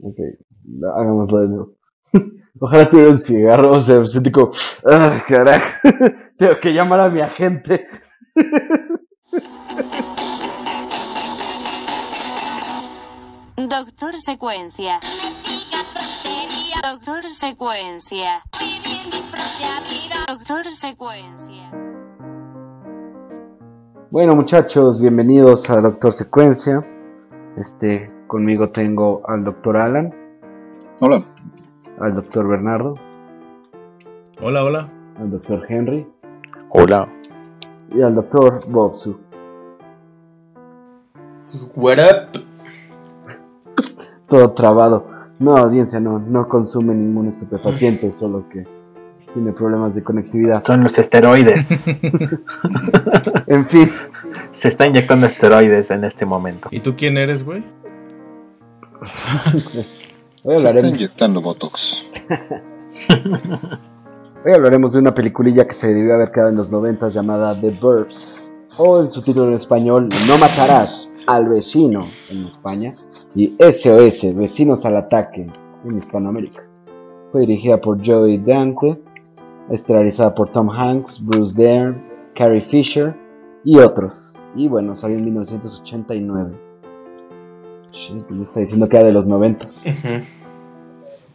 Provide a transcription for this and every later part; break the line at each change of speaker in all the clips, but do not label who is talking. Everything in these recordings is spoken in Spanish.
Ok, hagámoslo de nuevo. Ojalá tuviera un cigarro, o sea, sentí como, ¡ah, carajo! Tengo que llamar a mi agente.
Doctor Secuencia. Doctor Secuencia. Doctor Secuencia.
Bueno, muchachos, bienvenidos a Doctor Secuencia. Este, conmigo tengo al doctor Alan,
Hola.
al doctor Bernardo,
Hola, hola.
al doctor Henry
Hola.
y al doctor Bobsu.
What up?
Todo trabado. No, audiencia, no, no consume ningún estupefaciente, solo que tiene problemas de conectividad.
Son los esteroides.
En fin,
Se está inyectando esteroides en este momento.
¿Y tú quién eres, güey?
Hoy
Se está
hablaremos,
inyectando Botox.
hoy hablaremos de una peliculilla que se debió haber quedado en los 90 llamada The Burbs, o en su título en español, No matarás al vecino en España, y SOS, Vecinos al Ataque en Hispanoamérica. Fue dirigida por Joey Dante, estelarizada por Tom Hanks, Bruce Dern, Carrie Fisher y otros. Y bueno, salió en 1989. Shit, me está diciendo que era de los 90.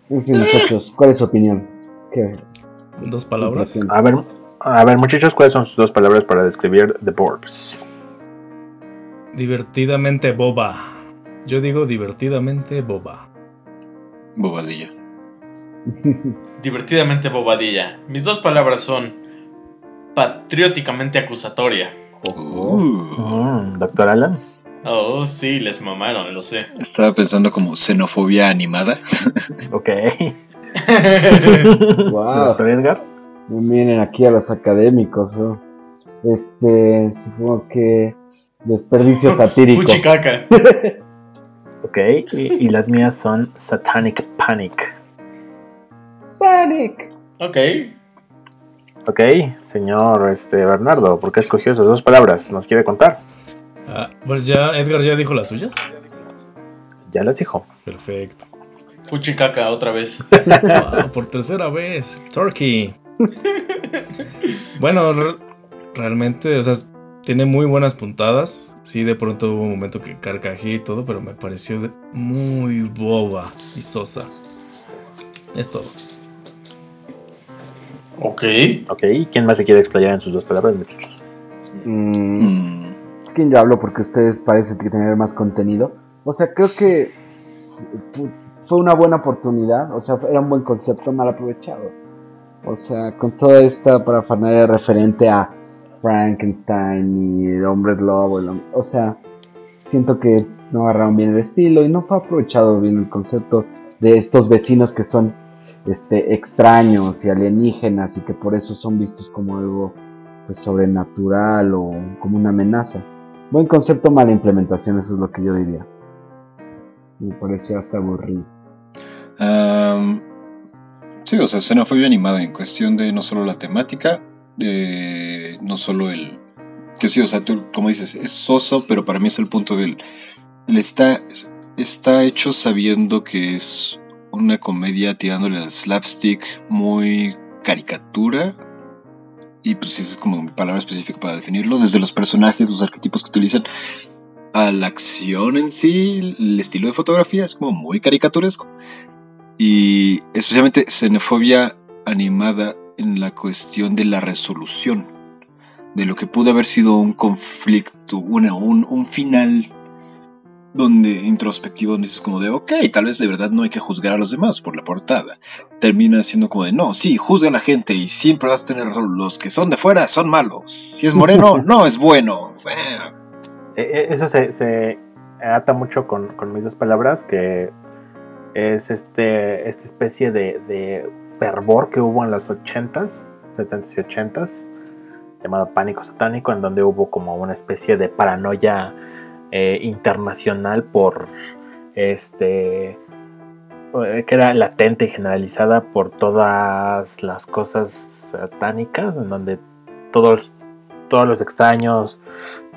En fin, muchachos, ¿cuál es su opinión? ¿Qué
Dos palabras.
A ver, a ver, muchachos, ¿cuáles son sus dos palabras para describir The Borbs?
Divertidamente boba. Yo digo divertidamente boba.
Bobadilla.
Divertidamente bobadilla. Mis dos palabras son patrióticamente acusatoria.
Oh.
Uh,
Mm, Doctor Alan.
Oh, sí, les mamaron, lo sé.
estaba pensando como xenofobia animada.
Ok.
Wow,
Edgar.
miren aquí a los académicos. ¿no? Este, supongo que desperdicio satírico.
Fuchicaca.
Ok. Y, y las mías son Satanic Panic.
Sonic.
Ok.
Ok, señor este, Bernardo, ¿por qué escogió esas dos palabras? ¿Nos quiere contar?
Ah, pues ya, Edgar ya dijo las suyas.
Ya las dijo.
Perfecto.
Fuchicaca otra vez.
Wow, por tercera vez. Turkey. Bueno, re- realmente, o sea, tiene muy buenas puntadas. Sí, de pronto hubo un momento que carcajé y todo, pero me pareció muy boba y sosa. Es todo.
Ok.
Ok, ¿quién más se quiere explayar en sus dos palabras, muchachos?
Mm,
Mm,
yo hablo porque ustedes parecen tener más contenido. O sea, creo que fue una buena oportunidad. O sea, era un buen concepto mal aprovechado. O sea, con toda esta parafernalia referente a Frankenstein y el hombre lobo. el hom- o sea, siento que no agarraron bien el estilo y no fue aprovechado bien el concepto de estos vecinos que son este, extraños y alienígenas y que por eso son vistos como algo pues, sobrenatural o como una amenaza. Buen concepto, mala implementación, eso es lo que yo diría. Me pareció hasta aburrido.
am, sí, o sea, xenofobia animada en cuestión de no solo la temática, de no solo el. Que sí, o sea, tú, como dices, es soso, pero para mí es el punto del. Está, está hecho sabiendo que es una comedia tirándole al slapstick muy caricatura. Y pues esa es como palabra específica para definirlo. Desde los personajes, los arquetipos que utilizan, a la acción en sí, el estilo de fotografía es como muy caricaturesco. Y especialmente xenofobia animada en la cuestión de la resolución. De lo que pudo haber sido un conflicto, una, un, un final donde introspectivo donde dices como de, ok, tal vez de verdad no hay que juzgar a los demás por la portada. Termina siendo como de, no, sí, juzga a la gente y siempre vas a tener razón. Los que son de fuera son malos. Si es moreno, no es bueno.
Eh, eh, Eso se, se ata mucho con, con mis dos palabras, que es este, esta especie de, de fervor que hubo en los 80s, 70s y 80s, llamado pánico satánico, en donde hubo como una especie de paranoia eh, internacional por este eh, que era latente y generalizada por todas las cosas satánicas, en donde todos, todos los extraños,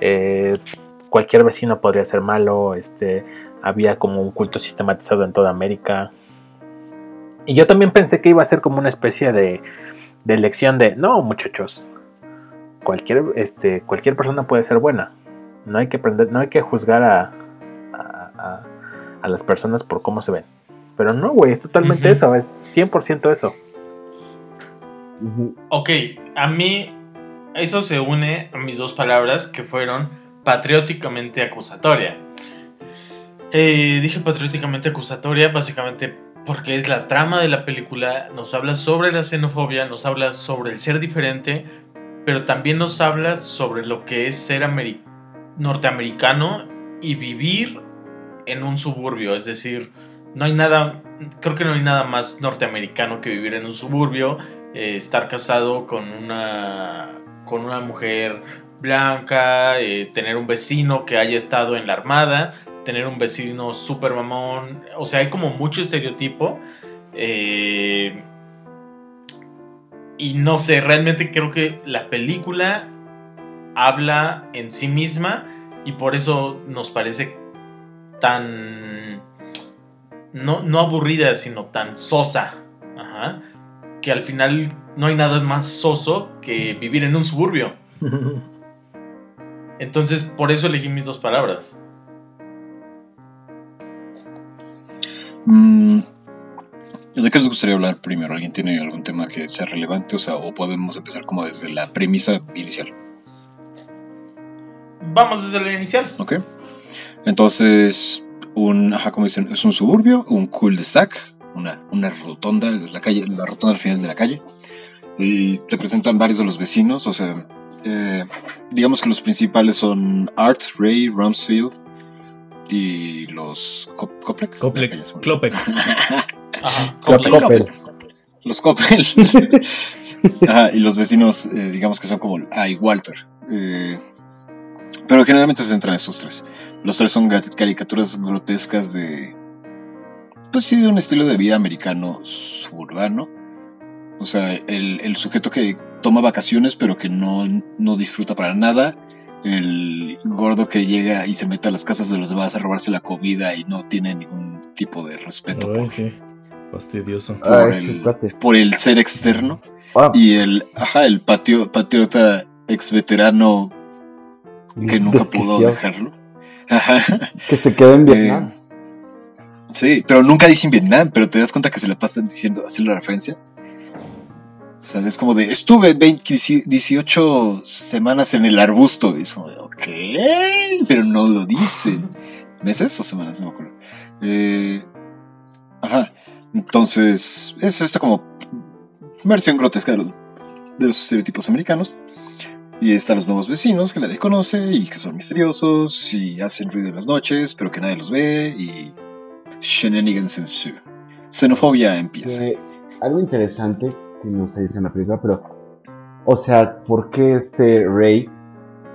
eh, cualquier vecino podría ser malo, este, había como un culto sistematizado en toda América. Y yo también pensé que iba a ser como una especie de, de lección de, no muchachos, cualquier, este, cualquier persona puede ser buena. No hay que aprender, no hay que juzgar a, a, a- a las personas por cómo se ven. Pero no, güey, es totalmente eso, es 100% eso.
Ok, a mí eso se une a mis dos palabras que fueron patrióticamente acusatoria. Eh, dije patrióticamente acusatoria básicamente porque es la trama de la película, nos habla sobre la xenofobia, nos habla sobre el ser diferente, pero también nos habla sobre lo que es ser ameri- norteamericano y vivir en un suburbio, es decir, no hay nada, creo que no hay nada más norteamericano que vivir en un suburbio, eh, estar casado con una, con una mujer blanca, eh, tener un vecino que haya estado en la armada, tener un vecino super mamón, o sea, hay como mucho estereotipo. eh, y no sé, realmente creo que la película habla en sí misma y por eso nos parece tan... No, no aburrida, sino tan sosa. Ajá. Que al final no hay nada más soso que vivir en un suburbio. Entonces, por eso elegí mis dos palabras.
Mm, ¿De qué les gustaría hablar primero? ¿Alguien tiene algún tema que sea relevante? O sea, o podemos empezar como desde la premisa inicial.
Vamos desde la inicial.
¿Ok? Entonces, un, ajá, como dicen, es un suburbio, un cul-de-sac, una, una rotonda, la calle, la rotonda al final de la calle. Y te presentan varios de los vecinos, o sea, eh, digamos que los principales son Art, Ray, Rumsfeld y los Cop- Coplec.
Coplec. Clopec.
Ajá.
Coppel.
Los Coppel. Ajá, y los vecinos, eh, digamos que son como Ah, y Walter. Eh, pero generalmente se centran en estos tres. Los tres son caricaturas grotescas de. Pues sí, de un estilo de vida americano suburbano. O sea, el, el sujeto que toma vacaciones, pero que no, no disfruta para nada. El gordo que llega y se mete a las casas de los demás a robarse la comida y no tiene ningún tipo de respeto
Ay,
por,
sí. Fastidioso.
por
Ah,
el, por el ser externo.
Ah,
Y el, ajá, el patio, patriota ex veterano que nunca pudo dejarlo. Ajá.
Que se quedó en
Eh,
Vietnam.
sí, pero nunca dicen Vietnam, pero te das cuenta que se la pasan diciendo, haciendo la referencia. O sea, es como de, estuve 20 18 semanas en el arbusto. Y es como de, ok, pero no lo dicen. ¿Meses o semanas? No me acuerdo. Eh, ajá. Entonces, es esta como versión grotesca de los, de los estereotipos americanos. Y están los nuevos vecinos que nadie conoce y que son misteriosos y hacen ruido en las noches, pero que nadie los ve y shenanigans ensue. Xenofobia empieza.
Que algo interesante que no se dice en la película, pero. O sea, ¿por qué este Ray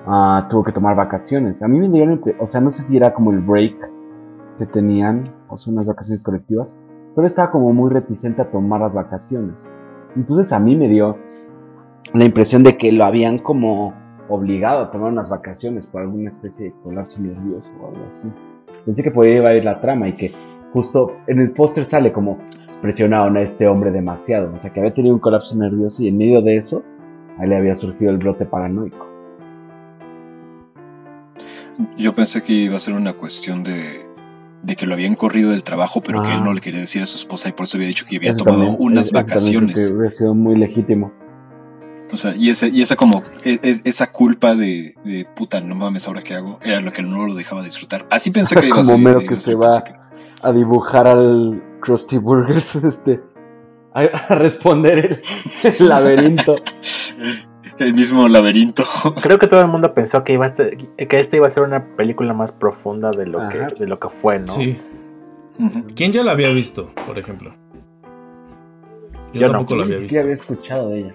ah, tuvo que tomar vacaciones? A mí me dieron. O sea, no sé si era como el break que tenían, o son unas vacaciones colectivas, pero estaba como muy reticente a tomar las vacaciones. Entonces a mí me dio la impresión de que lo habían como obligado a tomar unas vacaciones por alguna especie de colapso nervioso o algo así. Pensé que podía ir la trama y que justo en el póster sale como presionaron a este hombre demasiado. O sea, que había tenido un colapso nervioso y en medio de eso, ahí le había surgido el brote paranoico.
Yo pensé que iba a ser una cuestión de, de que lo habían corrido del trabajo, pero que
Ah.
él no le quería decir a su esposa y por eso había dicho que había
Eso
tomado
también-
unas vacaciones.
que hubiera sido muy legítimo.
O sea, y, ese, y esa como, e- e- esa culpa de, de puta, no mames, ahora qué hago, era lo que no lo dejaba disfrutar. Así pensé que iba a
Como
ser.
Homero
iba
que
a ser
se va-
principio.
A dibujar al Krusty Burgers, este. A, a responder el, el laberinto.
El mismo laberinto.
Creo que todo el mundo pensó que iba a ser- que esta iba a ser una película más profunda de lo que de lo que fue, ¿no?
Sí. ¿Quién ya la había visto, por ejemplo? Yo,
Yo no.
tampoco la había visto.
había escuchado de ella.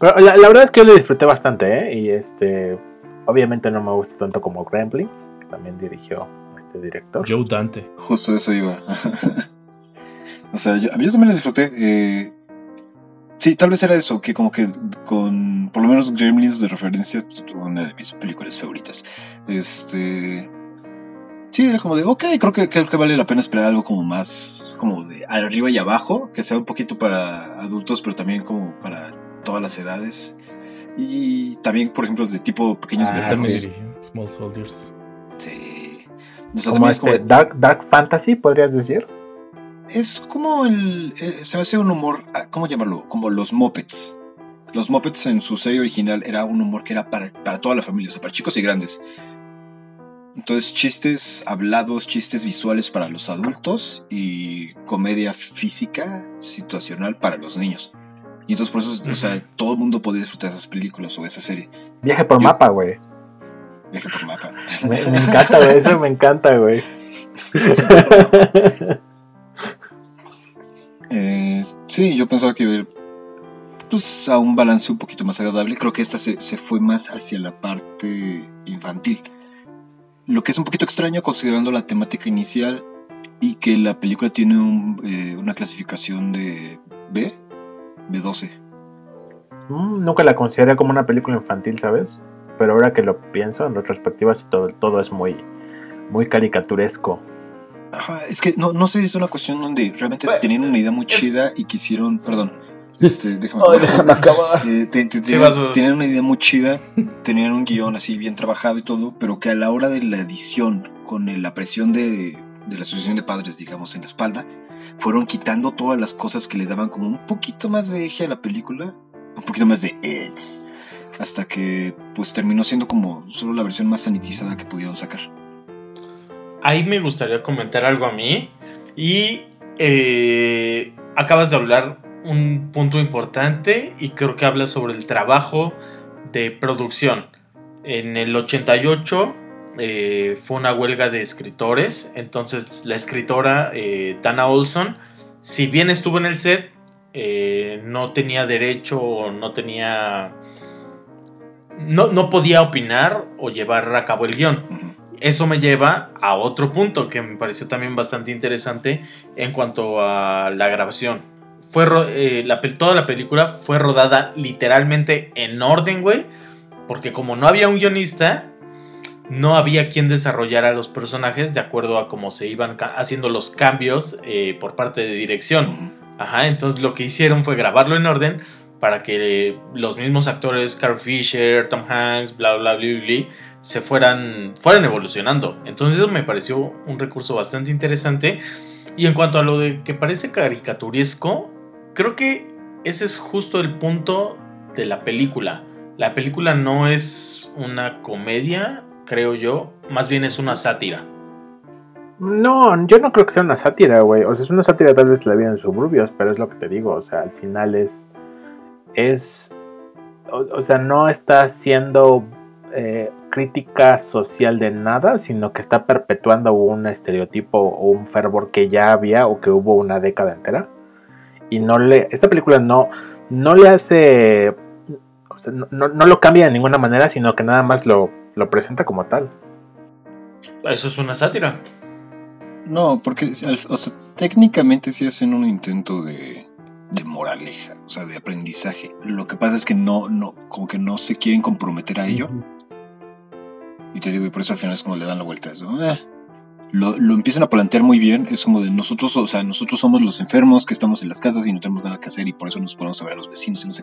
Pero la, la verdad es que yo lo disfruté bastante, ¿eh? Y este obviamente no me gusta tanto como Gremlins, que también dirigió este director.
Joe Dante.
Justo eso iba. o sea, yo, a mí yo también la disfruté. eh, sí, tal vez era eso, que como que con por lo menos Gremlins de referencia, una de mis películas favoritas. Este. Sí, era como de, ok, creo que, creo que vale la pena esperar algo como más, como de arriba y abajo, que sea un poquito para adultos, pero también como para todas las edades. Y también, por ejemplo, de tipo pequeños
Ah,
guerreros.
Small Soldiers.
Sí. O sea,
Como
también es como,
este dark, dark fantasy, podrías decir.
es como el, eh, se me hace un humor, ah, ¿cómo llamarlo? Como los Muppets. Los Muppets en su serie original era un humor que era para, para toda la familia, o sea, para chicos y grandes. Entonces, chistes hablados, chistes visuales para los adultos y comedia física situacional para los niños. Y entonces por eso, o sea, todo el mundo podía disfrutar esas películas o esa serie.
Viaje por
Yo-
mapa, güey.
Viaje por mapa.
Me, me encanta, güey. Eso me encanta, güey.
Eh, sí, yo pensaba que iba a ir pues, a un balance un poquito más agradable. Creo que esta se, se fue más hacia la parte infantil. Lo que es un poquito extraño considerando la temática inicial y que la película tiene un, eh, una clasificación de B, B12.
Mm, nunca la consideré como una película infantil, ¿sabes? Pero ahora que lo pienso en retrospectiva, sí, todo, todo es muy, muy caricaturesco.
Ajá, es que no, no sé si es una cuestión donde realmente
Bueno,
tenían una idea muy chida y quisieron, perdón, este, déjame
acabar.
Eh, te- te-
Sí,
tenían, una idea muy chida, tenían un guion así bien trabajado y todo, pero que a la hora de la edición, con la presión de, de la asociación de padres, digamos, en la espalda, fueron quitando todas las cosas que le daban como un poquito más de eje a la película, un poquito más de edge, hasta que pues terminó siendo como solo la versión más sanitizada que pudieron sacar.
Ahí me gustaría comentar algo a mí. Y eh, acabas de hablar un punto importante y creo que hablas sobre el trabajo de producción. En el 88 eh, fue una huelga de escritores, entonces la escritora eh, Dana Olson, si bien estuvo en el set, eh, no tenía derecho o no tenía... No, no podía opinar o llevar a cabo el
guion
eso me lleva a otro punto que me pareció también bastante interesante en cuanto a la grabación. Fue eh, la toda la película fue rodada literalmente en orden, güey. Porque como no había un guionista, no había quien desarrollara los personajes de acuerdo a cómo se iban haciendo los cambios eh, por parte de dirección. Ajá, entonces lo que hicieron fue grabarlo en orden para que los mismos actores, Carl Fisher, Tom Hanks, bla, bla, bla, bla, bla, se fueran, fueran evolucionando. Entonces eso me pareció un recurso bastante interesante. Y en cuanto a lo de que parece caricaturesco, creo que ese es justo el punto de la película. La película no es una comedia, creo yo, más bien es una sátira.
No, yo no creo que sea una sátira, güey. O sea, es una sátira tal vez la vida en suburbios, pero es lo que te digo. O sea, al final es. Es. O, sea, no está haciendo eh, crítica social de nada, sino que está perpetuando un estereotipo o un fervor que ya había o que hubo una década entera. Y no le. Esta película no, no le hace. O sea, no, no- no lo cambia de ninguna manera, sino que nada más lo, lo presenta como tal.
Eso es una sátira.
No, porque o sea, técnicamente sí hacen un intento de, de moraleja, o sea, de aprendizaje. Lo que pasa es que no, no, como que no se quieren comprometer a ello. Y te digo, y por eso al final es como le dan la vuelta. es, ¿no? Eh. Lo, lo empiezan a plantear muy bien. Es como de nosotros, o sea, nosotros somos los enfermos que estamos en las casas y no tenemos nada que hacer y por eso nos ponemos a ver a los vecinos y no sé.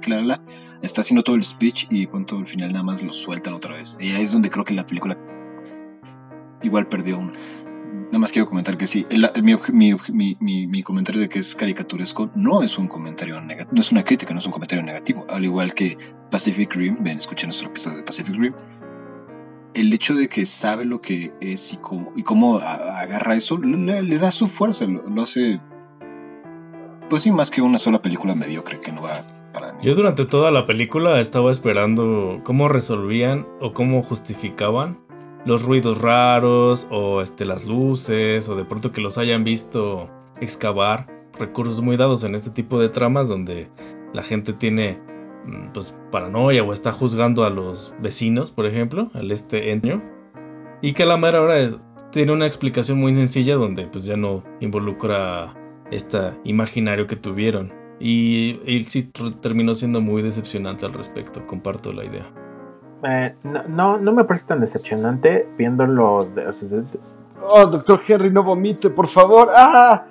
Está haciendo todo el speech y pronto al final nada más lo sueltan otra vez. Y ahí es donde creo que la película igual perdió un. Nada más quiero comentar que sí, el- mi, mi- mi- mi comentario de que es caricaturesco no es un comentario negativo, no es una crítica, no es un comentario negativo. Al igual que Pacific Rim, ven, escuchen nuestro episodio de Pacific Rim. El hecho de que sabe lo que es y cómo, y cómo agarra eso, le, le da su fuerza, lo, lo hace. Pues sí, más que una sola película mediocre que no va para
Yo
ningún
durante toda la película estaba esperando cómo resolvían o cómo justificaban los ruidos raros o este, las luces o de pronto que los hayan visto excavar recursos muy dados en este tipo de tramas donde la gente tiene pues paranoia o está juzgando a los vecinos, por ejemplo, al este enio y que a la mera hora es- tiene una explicación muy sencilla donde pues ya no involucra este imaginario que tuvieron. Y, y sí terminó siendo muy decepcionante al respecto, comparto la idea.
Eh, no, no, no me parece tan decepcionante viéndolo de- o sea, de-
Oh, doctor Henry, no vomite, por favor. ¡Ah!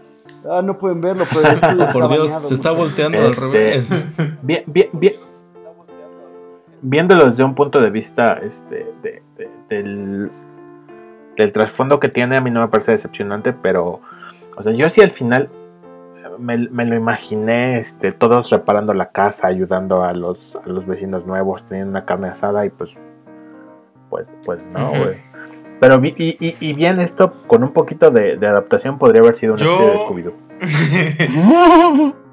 Ah, no pueden verlo, pero
Por
está
Dios,
bañado,
se está volteando al
Este-
revés.
Bien, bien, bien. Viéndolo desde un punto de vista este, de- de- del, del trasfondo que tiene, a mí no me parece decepcionante, pero o sea, yo sí al final me, me lo imaginé este, todos reparando la casa, ayudando a los, a los vecinos nuevos, teniendo una carne asada y pues, pues, pues no, güey. Pero y, y- y bien esto, con un poquito de, de adaptación, podría haber sido una
Yo-
serie de Scooby-Doo.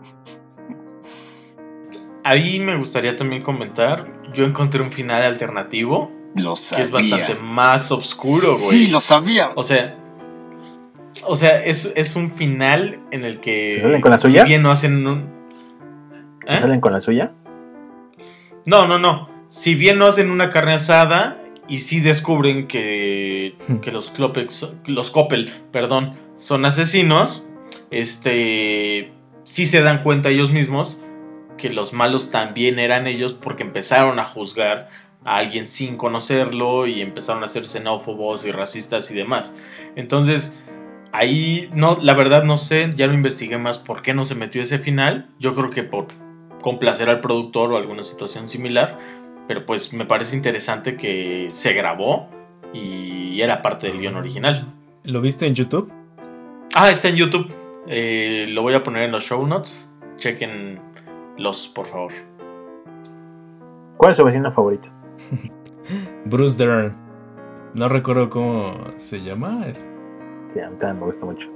Ahí me gustaría también comentar. Yo encontré un final alternativo
Lo
que
sabía.
es bastante más oscuro, güey.
Sí, lo sabía.
O sea, o sea, es, es un final en el que
¿Se salen con la suya?
si bien no hacen un ¿Eh?
¿Salen con la suya?
No, no, no. Si bien no hacen una carne asada y sí descubren que, que los Klopex, los Coppel, perdón, son asesinos, este, sí se dan cuenta ellos mismos que los malos también eran ellos porque empezaron a juzgar a alguien sin conocerlo y empezaron a ser xenófobos y racistas y demás. Entonces, ahí no, la verdad no sé, ya lo investigué más por qué no se metió ese final. Yo creo que por complacer al productor o alguna situación similar, pero pues me parece interesante que se grabó y era parte del guion original.
¿Lo viste en YouTube?
Ah, está en YouTube. Eh, lo voy a poner en los show notes. Chequen los, por favor.
¿Cuál es su vecino favorito?
Bruce Dern. No recuerdo cómo se llama. Es-
Sí, a mí también me gusta mucho.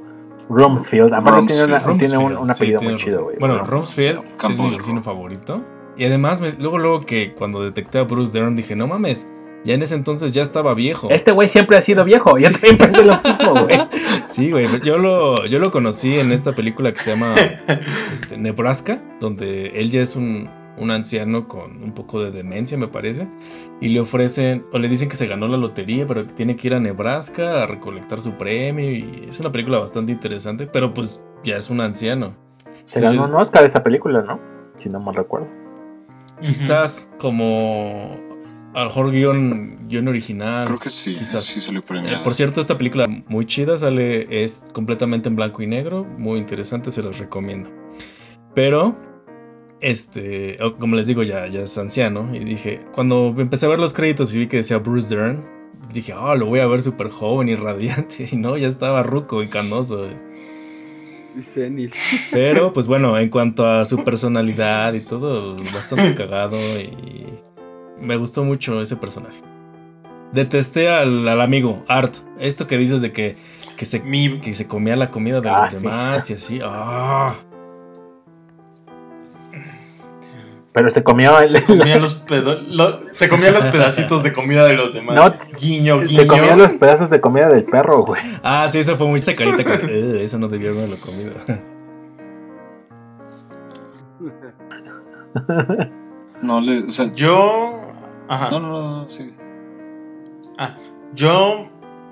Rumsfeld, aparte tiene, una-
Rumsfeld.
tiene un, un
Rumsfeld, sí,
apellido muy chido, güey.
Bueno,
Rumsfeld.
Rumsfeld
Campo
es mi vecino favorito. Y además, me- luego, luego que cuando detecté a Bruce Dern dije, no mames, ya en ese entonces ya estaba viejo.
Este güey siempre ha sido viejo. Yo
Sí.
también pensé lo mismo, güey.
Sí, güey, yo lo, yo lo conocí en esta película que se llama este, Nebraska, donde él ya es un, un anciano con un poco de demencia, me parece, y le ofrecen, o le dicen que se ganó la lotería, pero que tiene que ir a Nebraska a recolectar su premio, y es una película bastante interesante, pero pues ya es un anciano.
Se ganó un Oscar esa película, ¿no? Si no mal recuerdo.
Quizás como a lo mejor guion, guion original.
Creo que sí.
Quizás.
Sí se le
Eh,
premia.
por cierto, esta película muy chida, sale, es completamente en blanco y negro, muy interesante, se los recomiendo. Pero, este, oh, como les digo, ya, ya es anciano, y dije, cuando empecé a ver los créditos y vi que decía Bruce Dern, dije, ah, lo voy a ver súper joven y radiante, y no, ya estaba ruco y canoso.
Senil.
Pero, pues bueno, en cuanto a su personalidad y todo, bastante cagado y me gustó mucho ese personaje. Detesté al, al amigo, Art. Esto que dices de que, que, se,
Mi,
que se comía la comida de
Ah,
los
sí.
demás y así. ¡Ah!
Pero se comió el.
se comía los pedo- lo- se comía los pedacitos de comida de los demás.
No,
guiño, guiño.
Se comió los pedazos de comida del perro, güey.
Ah, sí, eso fue mucha carita. que, "Ugh, eso no debía haberlo comido.
No, le, o sea,
Yo. Ajá.
no, no, no, no, sí.
Yo.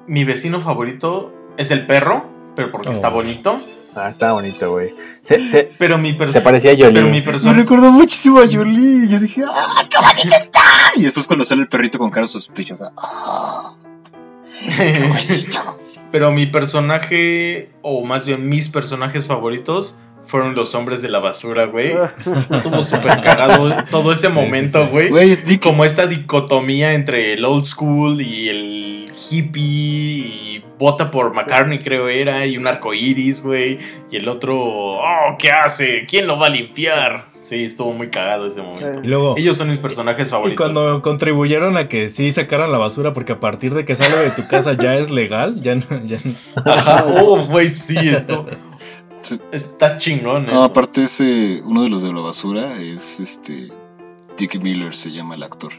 Mi vecino favorito es el perro, pero porque
Oh.
está bonito.
Ah, está bonito, güey. Se, se,
Pero mi
se
persona.
parecía a
Pero mi
Jolie.
Me
persona.
recordó muchísimo a Jolie. Yo dije, ¡ah, qué bonito está! Y después cuando sale el perrito con cara sospechosa, ¡ah, qué bonito!
Pero mi personaje, o más bien mis personajes favoritos, fueron los hombres de la basura, güey. Estuvo súper cagado todo ese
Sí, sí,
momento,
sí.
güey.
Güey, es Dick.
Como esta dicotomía entre el old school y el hippie y vota por McCartney, creo era, y un arco iris, güey. Y el otro, oh, ¿qué hace? ¿Quién lo va a limpiar? Sí, estuvo muy cagado ese momento.
Y luego.
Ellos son mis personajes
Y
favoritos.
cuando contribuyeron a que sí sacaran la basura, porque a partir de que sale de tu casa ya es legal, ya no, ya no-
Ajá, oh, güey, sí, esto.
Sí.
Está chingón.
No,
eso.
aparte ese, uno de los de la basura es este Dick Miller se llama el actor.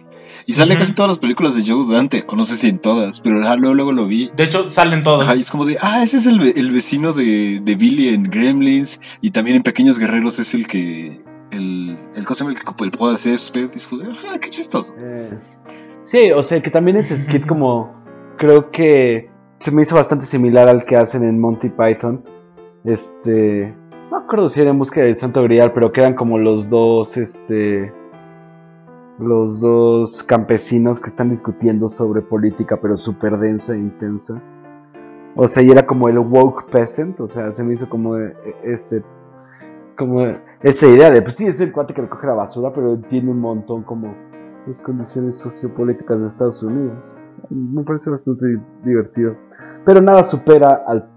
Y sale casi todas las películas de Joe Dante, o no sé si en todas, pero ajá, luego, luego lo vi.
De hecho, salen todos.
Ajá, y es como de, ah, ese es el, el vecino de, de Billy en Gremlins, y también en Pequeños Guerreros es el que, el, el cosa el que el poda césped, y es como de, ah, qué chistoso.
Eh, sí, o sea, que también ese skit como creo que se me hizo bastante similar al que hacen en Monty Python. Este, no me acuerdo si era en busca del Santo Grial, pero que eran como los dos, este, los dos campesinos que están discutiendo sobre política, pero súper densa e intensa. O sea, y era como el woke peasant, o sea, se me hizo como e- ese como esa idea de, pues sí, es el cuate que recoge la basura, pero entiende un montón como las condiciones sociopolíticas de Estados Unidos. Me parece bastante di- divertido. Pero nada supera al,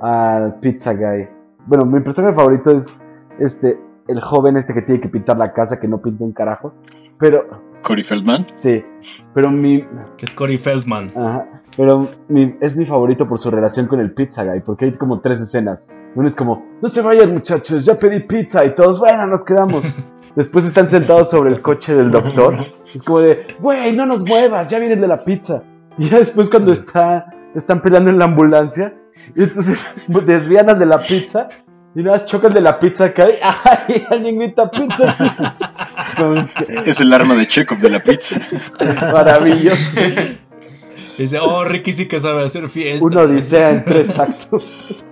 al Pizza Guy. Bueno, mi personaje favorito es este, el joven este que tiene que pintar la casa, que no pinta un carajo. Pero,
Corey Feldman.
sí, pero mi,
Que es Corey Feldman.
Ajá, pero mi- es mi favorito por su relación con el Pizza Guy, porque hay como tres escenas. Una es como, no se vayan muchachos, ya pedí pizza y todos, bueno, nos quedamos. Después están sentados sobre el coche del doctor. Es como de, güey, no nos muevas, ya viene el de la pizza. Y ya después cuando está, están peleando en la ambulancia, y entonces desvían al de la pizza. Y nada más choca el de la pizza cae. ¡Ay! Alguien grita pizza.
Es el arma de Chekhov de la pizza.
Maravilloso.
Dice, oh, Ricky sí que sabe hacer fiesta.
Una odisea en tres actos.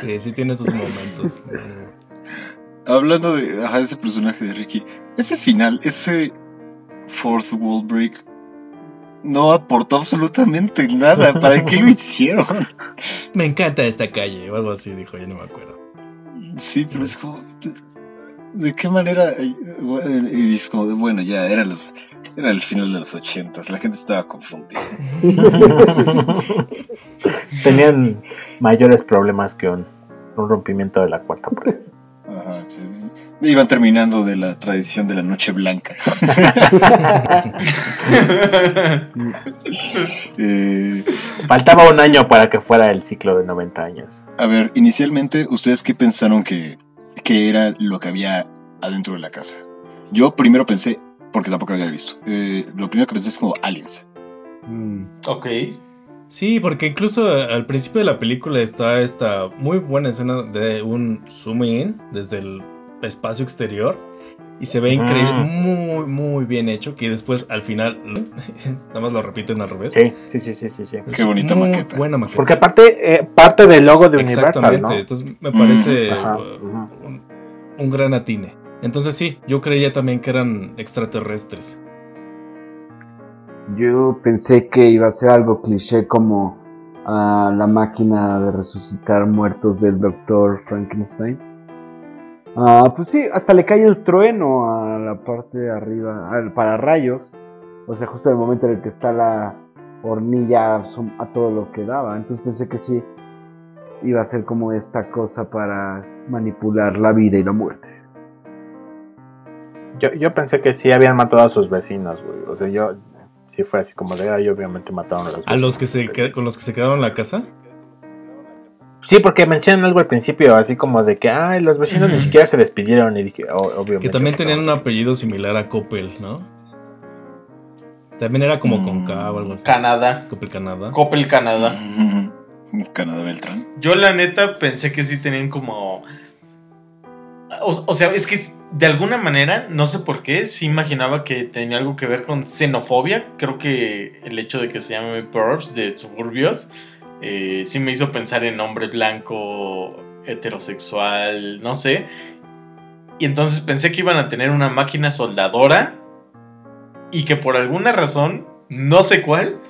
Sí, sí tiene sus momentos.
Hablando de ajá, ese personaje de Ricky, ese final, ese fourth wall break, no aportó absolutamente nada. ¿Para qué lo hicieron?
Me encanta esta calle, o algo así, dijo, yo no me acuerdo.
Sí, pero es como. ¿De qué manera? Y es como de, bueno, ya era los. Era el final de los ochentas, la gente estaba confundida.
Tenían mayores problemas que un, un rompimiento de la cuarta pared.
Ajá, sí. Iban terminando de la tradición de la noche blanca. Eh,
Faltaba un año para que fuera el ciclo de 90 años.
a ver, inicialmente, ¿ustedes qué pensaron que, que era lo que había adentro de la casa? Yo primero pensé, porque tampoco lo había visto, eh, lo primero que pensé es como aliens.
Mm.
ok.
Sí, porque incluso al principio de la película está esta muy buena escena de un zoom in desde el espacio exterior y se ve increíble, muy, muy bien hecho. Que después al final nada más lo repiten al revés.
Sí, sí, sí, sí, sí.
Qué bonita
muy
maqueta.
Buena maqueta.
Porque aparte, eh, parte del logo de Universal,
Exactamente.
¿no?
Entonces me parece
Ajá,
uh, un, un gran atine. Entonces sí, yo creía también que eran extraterrestres.
Yo pensé que iba a ser algo cliché como ah, la máquina de resucitar muertos del doctor Frankenstein. Ah, pues sí, hasta le cae el trueno a la parte de arriba, al pararrayos. O sea, justo en el momento en el que está la hornilla a todo lo que daba. Entonces pensé que sí iba a ser como esta cosa para manipular la vida y la muerte.
Yo, yo pensé que sí habían matado a sus vecinos, güey. O sea, yo sí fue así como de, ay, obviamente mataron a los
A los que se
vecinos".
que- con los que se quedaron en la casa.
Sí, porque mencionan algo al principio, así como de que, ay, los vecinos ni siquiera se despidieron. Y dije, "Oh, obviamente.
Que también tenían
mataron".
un apellido similar a Coppel, ¿no? También era como con
Mm.
K o algo así.
Canadá.
Coppel Canadá.
Coppel Canadá.
Canadá Beltrán.
Yo la neta pensé que sí tenían como... O, o sea, es que de alguna manera, no sé por qué, sí imaginaba que tenía algo que ver con xenofobia. Creo que el hecho de que se llame Burbs de suburbios eh, sí me hizo pensar en hombre blanco, heterosexual, no sé. Y entonces pensé que iban a tener una máquina soldadora y que por alguna razón, no sé cuál,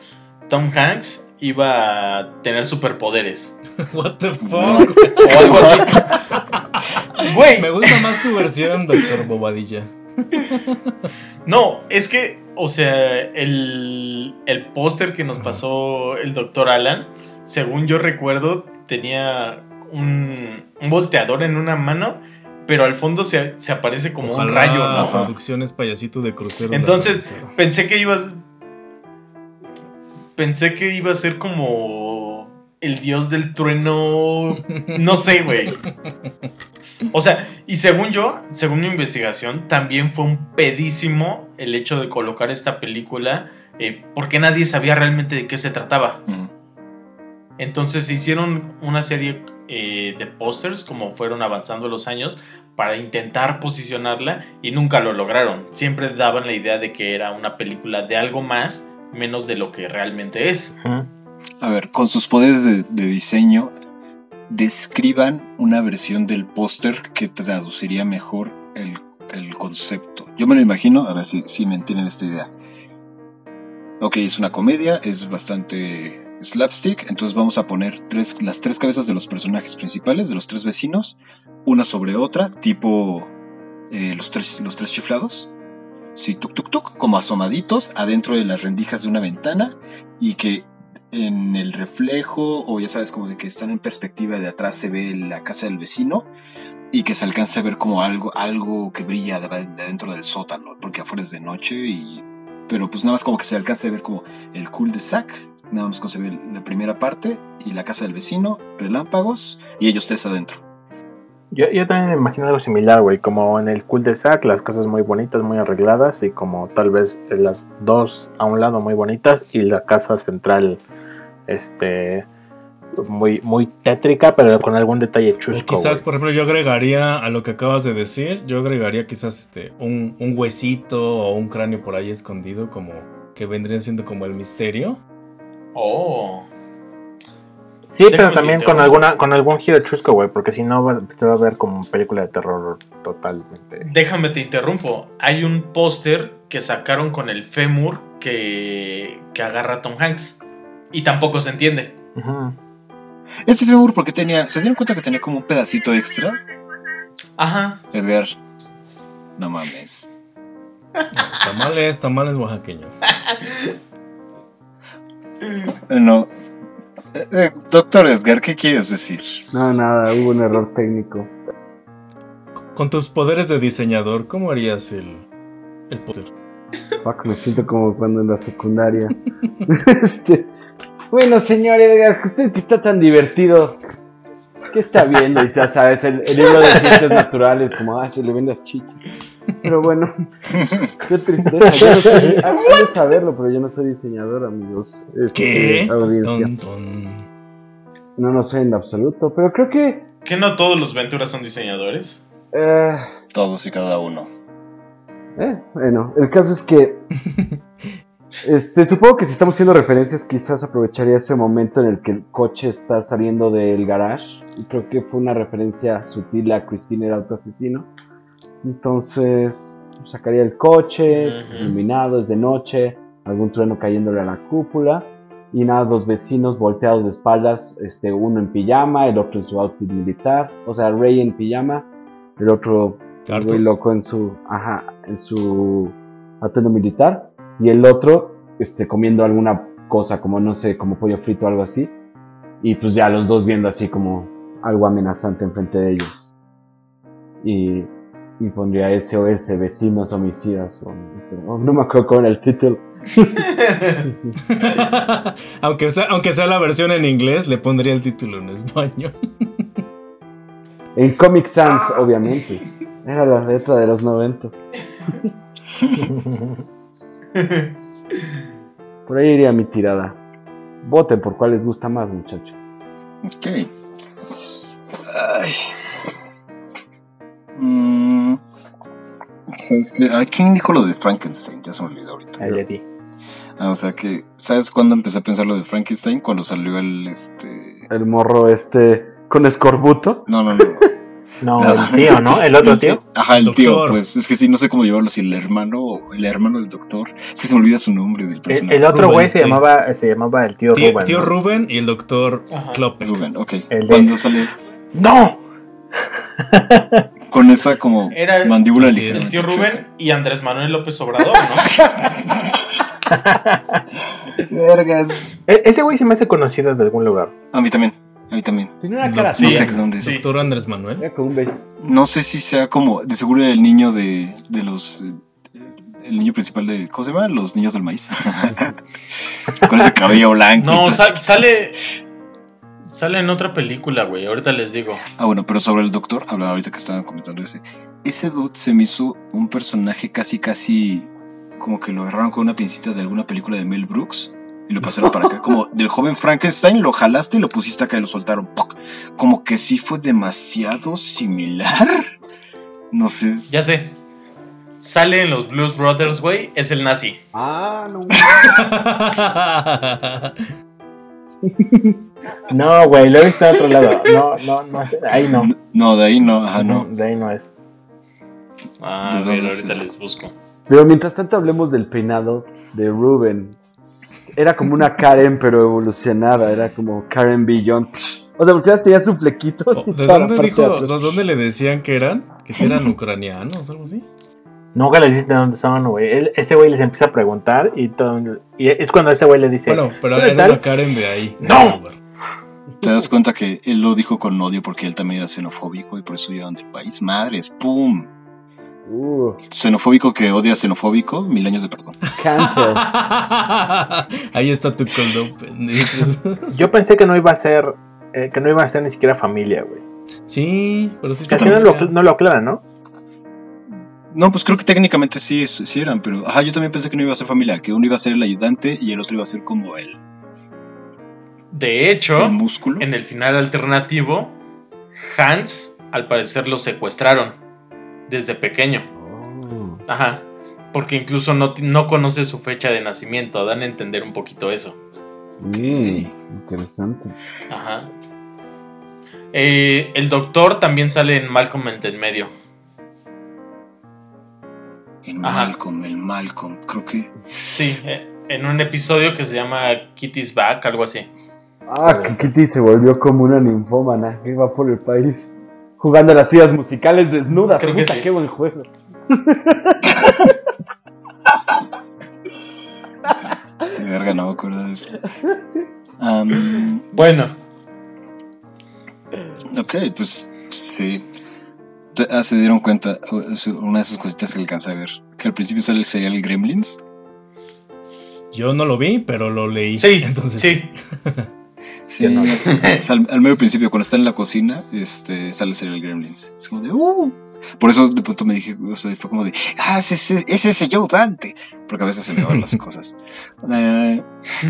Tom Hanks iba a tener superpoderes.
What the fuck?
O algo así. Güey,
Me gusta más tu versión, doctor Bobadilla.
no, es que, o sea, el, el póster que nos pasó el doctor Alan, según yo recuerdo, tenía un, un volteador en una mano, pero al fondo se, se aparece como un rayo, ¿no?
Producciones payasito de crucero.
Entonces. Pensé que ibas. Pensé que iba a ser como el dios del trueno. No sé, güey. O sea, y según yo, según mi investigación, también fue un pedísimo el hecho de colocar esta película. eh, porque nadie sabía realmente de qué se trataba. Entonces hicieron una serie eh, de pósters como fueron avanzando los años para intentar posicionarla y nunca lo lograron. Siempre daban la idea de que era una película de algo más, menos de lo que realmente es.
A ver, con sus poderes de, diseño, describan una versión del póster que traduciría mejor el, el concepto. Yo me lo imagino, a ver si, si me entienden esta idea. ok, es una comedia, es bastante slapstick, entonces vamos a poner las tres cabezas de los personajes principales, de los tres vecinos, una sobre otra, tipo eh, los, tres, los tres chiflados. Sí, tuk tuk tuk, como asomaditos adentro de las rendijas de una ventana y que en el reflejo o ya sabes como de que están en perspectiva de atrás se ve la casa del vecino y que se alcanza a ver como algo algo que brilla de, de adentro del sótano porque afuera es de noche y pero pues nada más como que se alcanza a ver como el cul de sac nada más la primera parte y la casa del vecino relámpagos y ellos tres adentro
Yo, yo también me imagino algo similar, güey, como en el cul de sac, las casas muy bonitas, muy arregladas y como tal vez las dos a un lado muy bonitas y la casa central, este, muy, muy tétrica, pero con algún detalle
O
chusco.
quizás, por ejemplo, yo agregaría a lo que acabas de decir, yo agregaría quizás este un, un huesito o un cráneo por ahí escondido, como que vendría siendo como el misterio.
Oh.
Sí, pero también con alguna con algún giro chusco, güey, porque si no va, te va a ver como película de terror totalmente.
Déjame te interrumpo. Hay un póster que sacaron con el fémur que, que agarra Tom Hanks. Y tampoco se entiende.
Ujú.
ese fémur porque tenía se dieron cuenta que tenía como un pedacito extra
Ajá.
Edgar no mames
Tamales, tamales oaxaqueños.
No Eh, eh, doctor Edgar qué quieres decir
No, nada, hubo un error técnico.
Con tus poderes de diseñador, ¿cómo harías el, el?
Fuck, me siento como cuando en la secundaria. este, bueno, señor Edgar, usted que está tan divertido. ¿Qué está viendo? Y ya sabes, el, el libro de ciencias naturales, como, ah, se le ven las chichas. Pero bueno, qué tristeza. Yo no soy, ah, saberlo, pero yo no soy diseñador, amigos. Este,
¿Qué?
Audiencia.
Ton, ton.
No, no soy en absoluto, pero creo que.
¿Que no todos los Venturas son diseñadores?
eh,
todos y cada uno
Eh, bueno, el caso es que. Este, supongo que si estamos haciendo referencias, quizás aprovecharía ese momento en el que el coche está saliendo del garage. Y creo que fue una referencia sutil a Christine el auto asesino. Entonces, sacaría el coche, iluminado, es de noche, algún trueno cayéndole a la cúpula. Y nada, los vecinos volteados de espaldas, este, uno en pijama, el otro en su outfit militar. O sea, Ray en pijama, el otro muy loco en su, ajá, en su atuendo militar y el otro, este, comiendo alguna cosa como no sé, como pollo frito o algo así y pues ya los dos viendo así como algo amenazante enfrente de ellos y, y pondría SOS vecinos homicidas o no, sé, o no me acuerdo era el título.
Aunque, sea, aunque sea la versión en inglés, le pondría el título en español.
en Comic Sans obviamente. Era la letra de los 90 por ahí iría mi tirada. Voten por cuál les gusta más muchachos.
Ok. ¿Sabes qué? ¿A quién dijo lo de Frankenstein? Ya se me olvidó ahorita.
El Eddie.
Ah, o sea que, ¿sabes cuándo empecé a pensar lo de Frankenstein? Cuando salió el, este...
el morro este con escorbuto.
No, no, no.
No, el tío, ¿no? El otro
El-
tío.
Ajá, el
Doctor.
tío, pues. Es que sí, no sé cómo llevarlo, si el hermano o el hermano del doctor. Es que se me olvida su nombre del
El,
personaje.
el otro
Rubén,
güey se
sí.
llamaba se llamaba el tío,
Tío,
Rubén.
tío
¿no?
Rubén y el doctor. Klopp.
Rubén, ok.
El de-
Cuando sale
¡No!
con esa como
Era
mandíbula
Así
ligera.
es.
el tío Rubén y Andrés Manuel López Obrador, ¿no?
Vergas.
E- ese güey se me hace conocido de algún lugar.
A mí también. A mí también.
Tiene una
No,
cara
no
así.
No
Sí.
sé qué dónde es.
Sí.
Doctor Andrés Manuel.
No sé si sea como. De seguro era el niño de, de los. eh, el niño principal de. ¿Cómo se llama? Los niños del maíz. Con ese cabello blanco.
No, sale. Sale en otra película, güey. Ahorita les digo.
Ah, bueno, pero sobre el doctor, hablaba ahorita que estaban comentando ese. Ese dude se me hizo un personaje casi, casi. Como que lo agarraron con una pincita de alguna película de Mel Brooks y lo pasaron para acá. Como del joven Frankenstein, lo jalaste y lo pusiste acá y lo soltaron. ¡Puc! Como que sí fue demasiado similar. No sé.
Ya sé. Sale en los Blues Brothers, güey. Es el nazi.
Ah, no.
No, güey, lo he visto de otro lado. No, no, no. Ahí no.
No, de ahí no, ajá, no.
De ahí no es.
Ah,
¿De
a ver,
dónde
ahorita les busco.
Pero mientras tanto hablemos del peinado de Ruben. Era como una Karen, pero evolucionada. Era como Karen Beyond. O sea, porque ya tenía su flequito.
Oh, ¿De dónde dijo?
de atrás.
¿De dónde le decían que eran? Que si eran ucranianos o algo así.
Nunca les dicen de dónde son, güey. Este güey les empieza a preguntar y, todo, y es cuando ese güey le dice...
Bueno, pero
"¿Tú eres
era
tal?".
una Karen de ahí. de
¡No!
Te das cuenta que él lo dijo con odio porque él también era xenofóbico y por eso llegaron del país. Madres, ¡pum!
Uh,
Xenofóbico que odia a xenofóbico, mil años de perdón.
cáncer.
Ahí está tu condón.
Yo pensé que no iba a ser... eh, que no iba a ser ni siquiera familia, güey.
Sí, pero sí
Que final lo,
familia.
no lo aclaran, ¿no?
No, pues creo que técnicamente sí, eran, pero ajá, yo también pensé que no iba a ser familiar, que uno iba a ser el ayudante y el otro iba a ser como el,
De hecho,
el músculo.
en el final alternativo, Hans al parecer lo secuestraron desde pequeño.
Oh.
Ajá. Porque incluso no, no conoce su fecha de nacimiento. Dan a entender un poquito eso.
Mm, interesante.
Ajá. Eh, el doctor también sale en Malcolm en el medio.
En
Ajá.
Malcolm, el Malcolm, creo que.
Sí, eh, en un episodio que se llama Kitty's Back, algo así.
Ah, que Kitty se volvió como una ninfómana. que Iba por el país jugando a las sillas musicales desnudas.
Creo que sí.
qué buen juego.
Verga, no me acuerdo de eso.
Bueno,
ok, pues sí. Ah, se dieron cuenta, una de esas cositas que alcancé a ver, que al principio sale el serial Gremlins.
Yo no lo vi, pero lo leí.
sí,
Entonces,
sí.
Sí,
Yo no.
o sea, al, al mero principio, cuando está en la cocina, este, sale el serial Gremlins. Es como de, "Uh". Por eso de pronto me dije, o sea, fue como de, ah, es ese, es ese Joe Dante. Porque a veces se me van las cosas. Eh,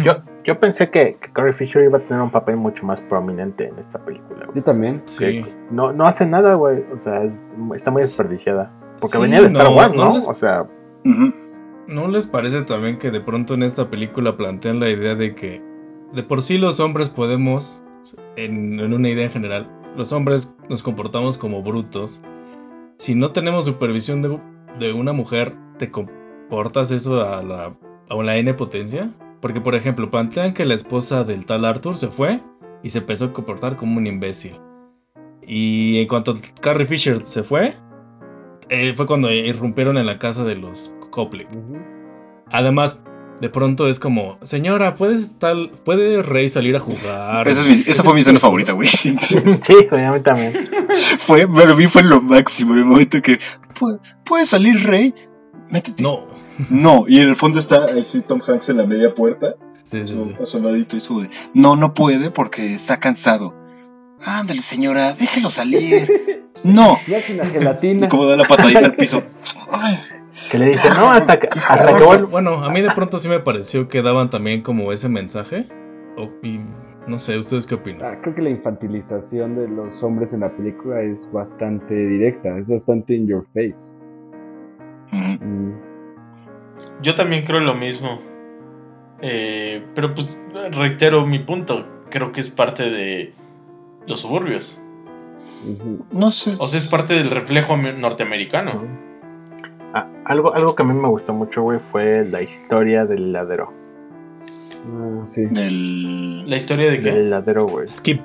Yo, yo pensé que, que Carrie Fisher iba a tener un papel mucho más prominente en esta película, güey.
Yo también.
Sí.
No, no hace nada, güey. O sea, es- está muy desperdiciada. Porque
Sí,
venía de Star
no,
Wars,
no
¿no?
les-
O sea.
¿No les parece también que de pronto en esta película plantean la idea de que de por sí los hombres podemos, en, en una idea en general, los hombres nos comportamos como brutos? Si no tenemos supervisión de, de una mujer, ¿te comportas eso a la, a la N potencia? Porque, por ejemplo, plantean que la esposa del tal Arthur se fue y se empezó a comportar como un imbécil. Y en cuanto Carrie Fisher se fue, eh, fue cuando irrumpieron en la casa de los Copley. Además, de pronto es como, señora, ¿puedes tal, ¿puede Rey salir a jugar?
Esa, es mi- esa fue mi escena favorita, güey.
sí, güey, a mí también.
fue, para mí fue lo máximo, el momento que, "¿Pu- ¿puede salir Rey? Métete.
No.
No, y en el fondo está así Tom Hanks en la media puerta,
Sí, sí,
su-
sí.
asomadito, y es como de, no, no puede porque está cansado. Ándale, señora, déjelo salir. No.
Ya es una
Y
gelatina.
como da la patadita al piso. Ay,
Que le dice, no, hasta que, hasta que vuelva.
Bueno, a mí de pronto sí me pareció que daban también como ese mensaje. O- y no sé, ¿ustedes qué opinan?
Ah, creo que la infantilización de los hombres en la película es bastante directa, es bastante in your face. Mm.
Yo también creo lo mismo. Eh, pero pues reitero mi punto. Creo que es parte de los suburbios.
No sé.
O sea, es parte del reflejo am- norteamericano.
Ah, algo, algo que a mí me gustó mucho, güey, fue la historia del heladero.
Ah, sí.
Del
La historia de
Del
que...
heladero, güey.
Skip.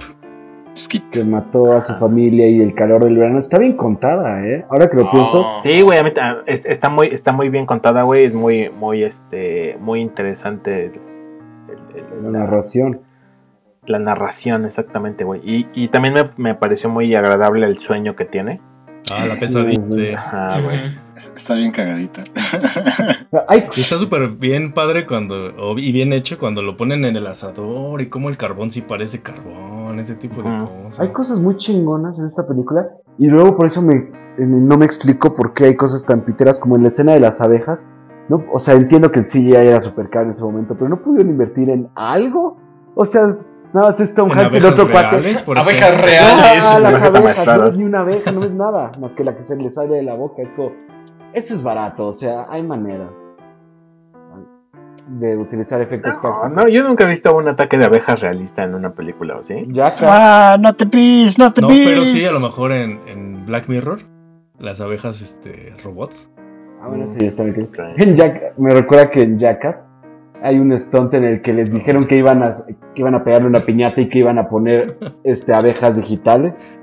skip.
Que mató a su familia y el calor del verano. Está bien contada, ¿eh? Ahora que lo pienso.
Ah.
Sí, güey, a mí ta- es- está muy, está muy bien contada, güey. Es muy, muy, este, muy interesante el- el- el-
La
la,
narración.
la narración, exactamente, güey. Y, y también me, me pareció muy agradable el sueño que tiene.
Ah, la pesadilla.
Ujú.
Está bien cagadita.
Y está súper bien padre cuando, y bien hecho cuando lo ponen en el asador y como el carbón sí parece carbón, ese tipo de cosas.
hay cosas muy chingonas en esta película. Y luego por eso me, no me explico por qué hay cosas tan piteras como en la escena de las abejas. ¿no? O sea, entiendo que el CGI era super caro en ese momento, pero no pudieron invertir en algo. O sea, más es Tom Hanks y el otro cuate.
Abejas reales.
Ah, las
Abejas
no es ni una abeja, no es nada, más que la que se le sale de la boca. Es como, eso es barato, o sea, hay maneras de utilizar efectos
No, no, yo nunca he visto un ataque de abejas realista en una película, ¿o sí?
Ya,
ah, no te pis, no te
No,
pis.
pero sí, a lo mejor en, en Black Mirror, las abejas este, robots.
Ah, bueno, sí, está bien. En Jack, me recuerda que en Jackass hay un stunt en el que les dijeron que iban a, que iban a pegarle una piñata y que iban a poner este, abejas digitales.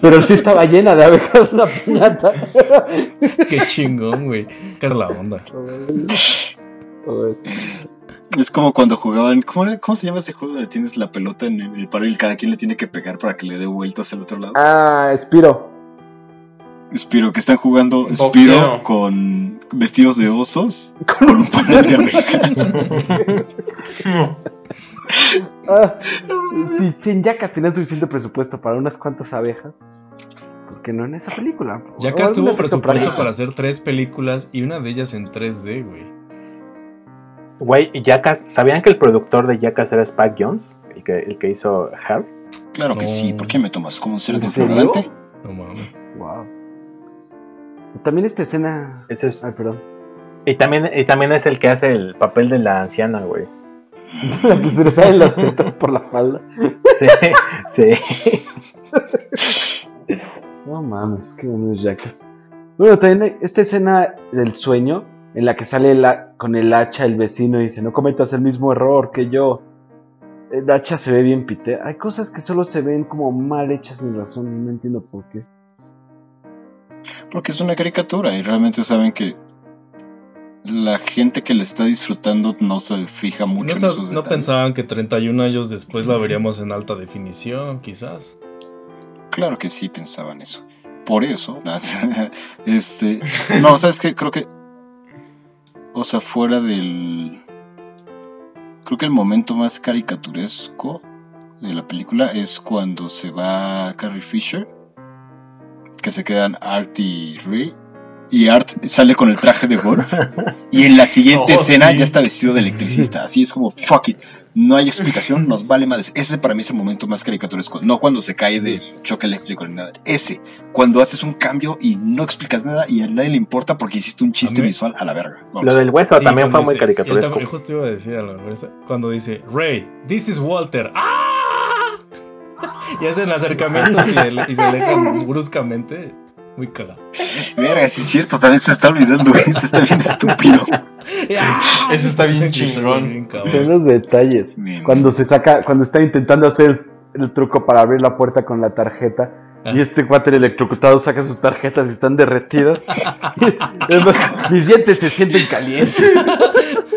Pero sí estaba llena de abejas la piñata.
Qué chingón, güey. ¿Qué es la onda?
Es como cuando jugaban. ¿cómo, era- cómo se llama ese juego donde tienes la pelota en el paro y cada quien le tiene que pegar para que le dé vueltas al otro lado?
Ah, Spiro.
Spiro, que están jugando. Spiro con vestidos de osos con un panel de abejas.
Ah, si, si en Jackass tenían suficiente presupuesto para unas cuantas abejas, ¿por qué no en esa película?
Jackass tuvo presupuesto para hacer tres películas y una de ellas en 3D, güey.
Güey, y Jackass, ¿sabían que el productor de Jackass era Spike Jones? El que, el que hizo Her.
Claro que
No.
sí. ¿Por qué me tomas como un cerdo
¿En serio?
ignorante?
No mames.
Wow. También esta escena.
Es-
Ay, perdón.
y, también, y también es el que hace el papel de la anciana, güey.
La que se le salen las tetas por la falda.
Sí, sí.
No mames, qué bueno es Jackass. Bueno, también esta escena del sueño en la que sale la- con el hacha el vecino y dice, no cometas el mismo error que yo. El hacha se ve bien pite. Hay cosas que solo se ven como mal hechas sin razón, no entiendo por qué.
Porque es una caricatura y realmente saben que la gente que le está disfrutando no se fija
No,
mucho en
sab-
esos
no
detalles.
pensaban que 31 años después la veríamos en alta definición, quizás.
Claro que sí pensaban eso. Por eso, este, no, sabes qué? creo que, o sea, fuera del, creo que el momento más caricaturesco de la película es cuando se va Carrie Fisher, que se quedan Art y Ray. Y Art sale con el traje de golf. Y en la siguiente
Oh,
escena
sí.
ya está vestido de electricista. Así es como, fuck it. No hay explicación, nos vale madres. Ese para mí es el momento más caricaturesco. No cuando se cae del choque eléctrico ni nada. Ese. Cuando haces un cambio y no explicas nada y a nadie le importa porque hiciste un chiste
A
visual a la verga. Vamos.
Lo del hueso
Sí,
también fue muy caricaturesco.
yo también- justo iba a decir a la vez, cuando dice, Ray, this is Walter. ¡Ah! Y hacen acercamientos y, el- y se alejan bruscamente. Muy cagado.
Verga, sí es cierto, también se está olvidando. Eso está bien estúpido.
Eso está bien chingón.
Son los detalles.
Bien.
Cuando se saca, cuando está intentando hacer el truco para abrir la puerta con la tarjeta
Ah.
y este cuate electrocutado saca sus tarjetas y están derretidas. Es más, Mis dientes se sienten calientes.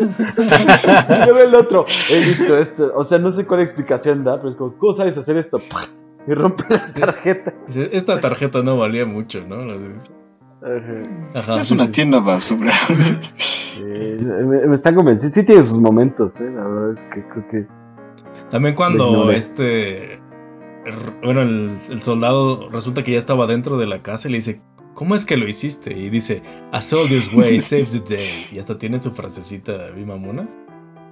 Y luego el otro, he visto esto. O sea, no sé cuál explicación da, pero es como, ¿cómo sabes hacer esto? Y rompe la tarjeta.
Esta tarjeta no valía mucho, ¿no? Ajá,
Es
sí,
una
sí.
tienda basura.
Sí, me, me están convenciendo. Sí tiene sus momentos, ¿eh? La verdad es que creo que...
También cuando este. r- Bueno, el, el soldado resulta que ya estaba dentro de la casa y le dice. ¿Cómo es que lo hiciste? Y dice, A soldier's way saves the day. Y hasta tiene su frasecita bien mamona.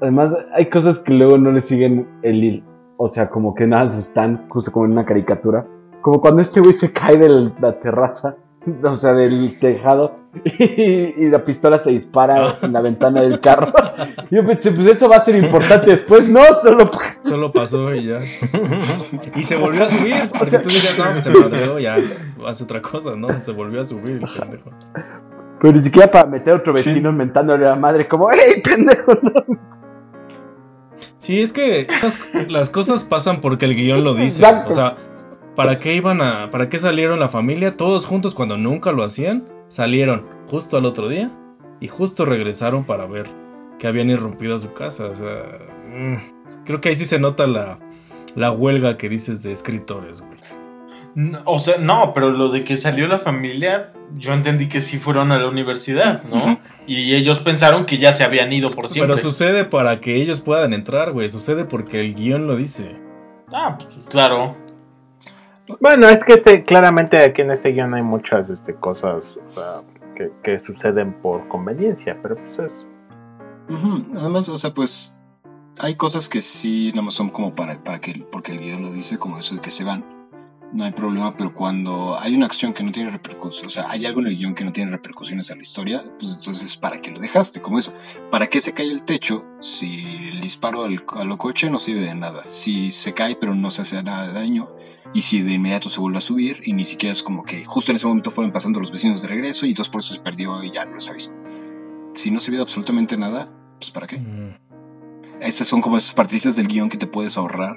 Además, hay cosas que luego no le siguen el hilo. O sea, como que nada están justo como en una caricatura. Como cuando este güey se cae de la terraza, o sea, del tejado, y, y la pistola se dispara en la ventana del carro. Yo pensé, pues eso va a ser importante después. No, solo.
Solo pasó y ya. Y se volvió a subir. Porque
sea-
tú dirías, no, pues se madreó, ya hace otra cosa, ¿no? Se volvió a subir el pendejo.
Pero ni siquiera para meter a otro
Sí.
vecino mentándole a la madre, como, ¡Ey, pendejo! No.
Sí, es que las, las cosas pasan porque el guion lo dice.
Exacto.
O sea, ¿para qué iban a. ¿Para qué salieron la familia? Todos juntos cuando nunca lo hacían. Salieron justo al otro día. Y justo regresaron para ver que habían irrumpido a su casa. O sea. mm, creo que ahí sí se nota la, la huelga que dices de escritores, güey.
No, O sea, no, pero lo de que salió la familia, yo entendí que sí fueron a la universidad, ¿no? Y ellos pensaron que ya se habían ido por siempre.
Pero sucede para que ellos puedan entrar, güey. Sucede porque el guion lo dice.
Ah, pues claro.
Bueno, es que este- claramente aquí en este guion hay muchas este, cosas que, que suceden por conveniencia, pero pues es...
Además, o sea, pues hay cosas que sí nada son como para, para que, porque el guion lo dice, como eso de que se van. No hay problema, pero cuando hay una acción que no tiene repercusiones, o sea, hay algo en el guion que no tiene repercusiones a la historia, pues entonces, ¿para qué lo dejaste? Como eso, ¿para qué se cae el techo si el disparo al, al coche no sirve de nada? Si se cae pero no se hace nada de daño, y si de inmediato se vuelve a subir, y ni siquiera es como que justo en ese momento fueron pasando los vecinos de regreso, y entonces por eso se perdió y ya no lo sabéis. Si no se vio absolutamente nada, pues ¿para qué?
Mm.
Esas son como esas partículas del guion que te puedes ahorrar.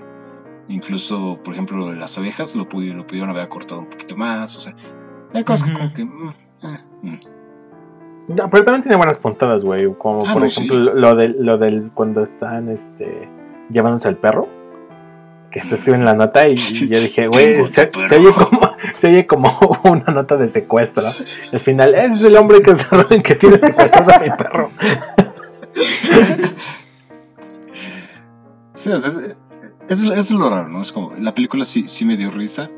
Incluso, por ejemplo, las abejas lo, pudi- lo pudieron haber acortado un poquito más. O sea, hay cosas
Ujú.
como que. mm, ah, mm.
No, pero también tiene buenas puntadas, güey. Como
Ah,
por
no,
ejemplo lo del, lo del cuando están este llevándose al perro. Que escriben la nota y, y yo dije, güey, se, oye como, se oye como una nota de secuestro. Al final, ese es el hombre que, que tiene secuestrado a mi perro.
Sí, es, es, es lo raro, ¿no? Es como, la película sí, sí me dio risa.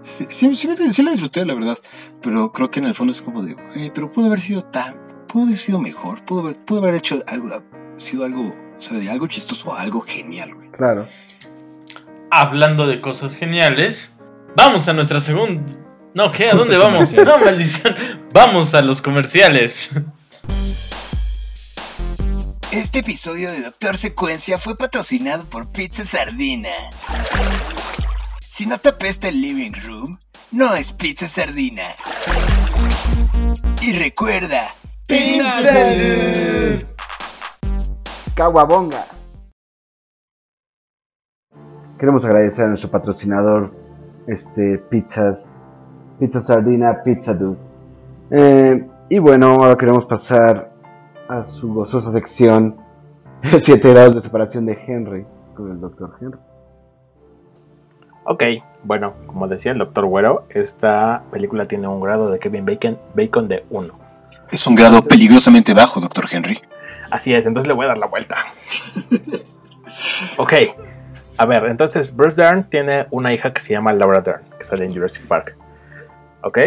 Sí, sí, sí me- sí la disfruté, la verdad. Pero creo que en el fondo es como de, "Güey, pero pudo haber sido tan, pudo haber sido mejor, pudo haber, pudo haber hecho algo, sido algo, o sea, de algo chistoso a algo genial, güey.
Claro.
Hablando de cosas geniales, vamos a nuestra segunda. No, ¿qué? ¿A dónde vamos? No, maldición. Vamos a los comerciales.
Este episodio de Doctor Secuencia fue patrocinado por Pizza Sardina. Si no te apesta el living room, no es Pizza Sardina. Y recuerda, Pizza
Caguabonga. Queremos agradecer a nuestro patrocinador, este, Pizzas, Pizza Sardina, Pizza Dude. Eh, y bueno, ahora queremos pasar a su gozosa sección 7 grados de separación de Henry con el Dr. Henry.
Ok, bueno, como decía el doctor Güero, esta película tiene un grado de Kevin Bacon, Bacon de 1.
Es un grado peligrosamente bajo, Doctor Henry.
Así es, entonces le voy a dar la vuelta. ok, a ver, entonces Bruce Dern tiene una hija que se llama Laura Dern, que sale en Jurassic Park. ¿Ok?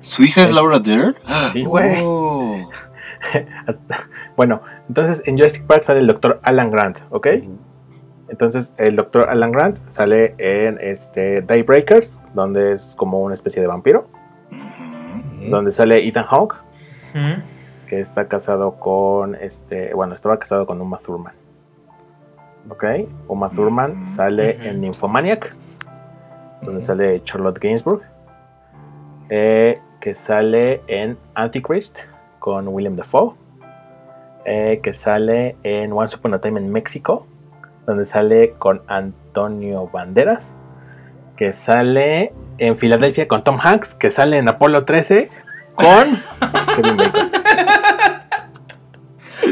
¿Su hija es Laura Dern?
Sí, güey.
Oh.
Bueno, entonces en Jurassic Park sale el doctor Alan Grant, ¿ok? Entonces el doctor Alan Grant sale en este Daybreakers, donde es como una especie de vampiro, donde sale Ethan Hawke,
Mm,
que está casado con este, bueno, estaba casado con Uma Thurman. ¿Ok? Uma Thurman
Mm.
sale en Nymphomaniac, donde sale Charlotte Gainsbourg, eh, que sale en Antichrist con William Dafoe, eh, que sale en Once Upon a Time en México, donde sale con Antonio Banderas, que sale en Filadelfia con Tom Hanks, que sale en Apolo 13 con Kevin Bacon.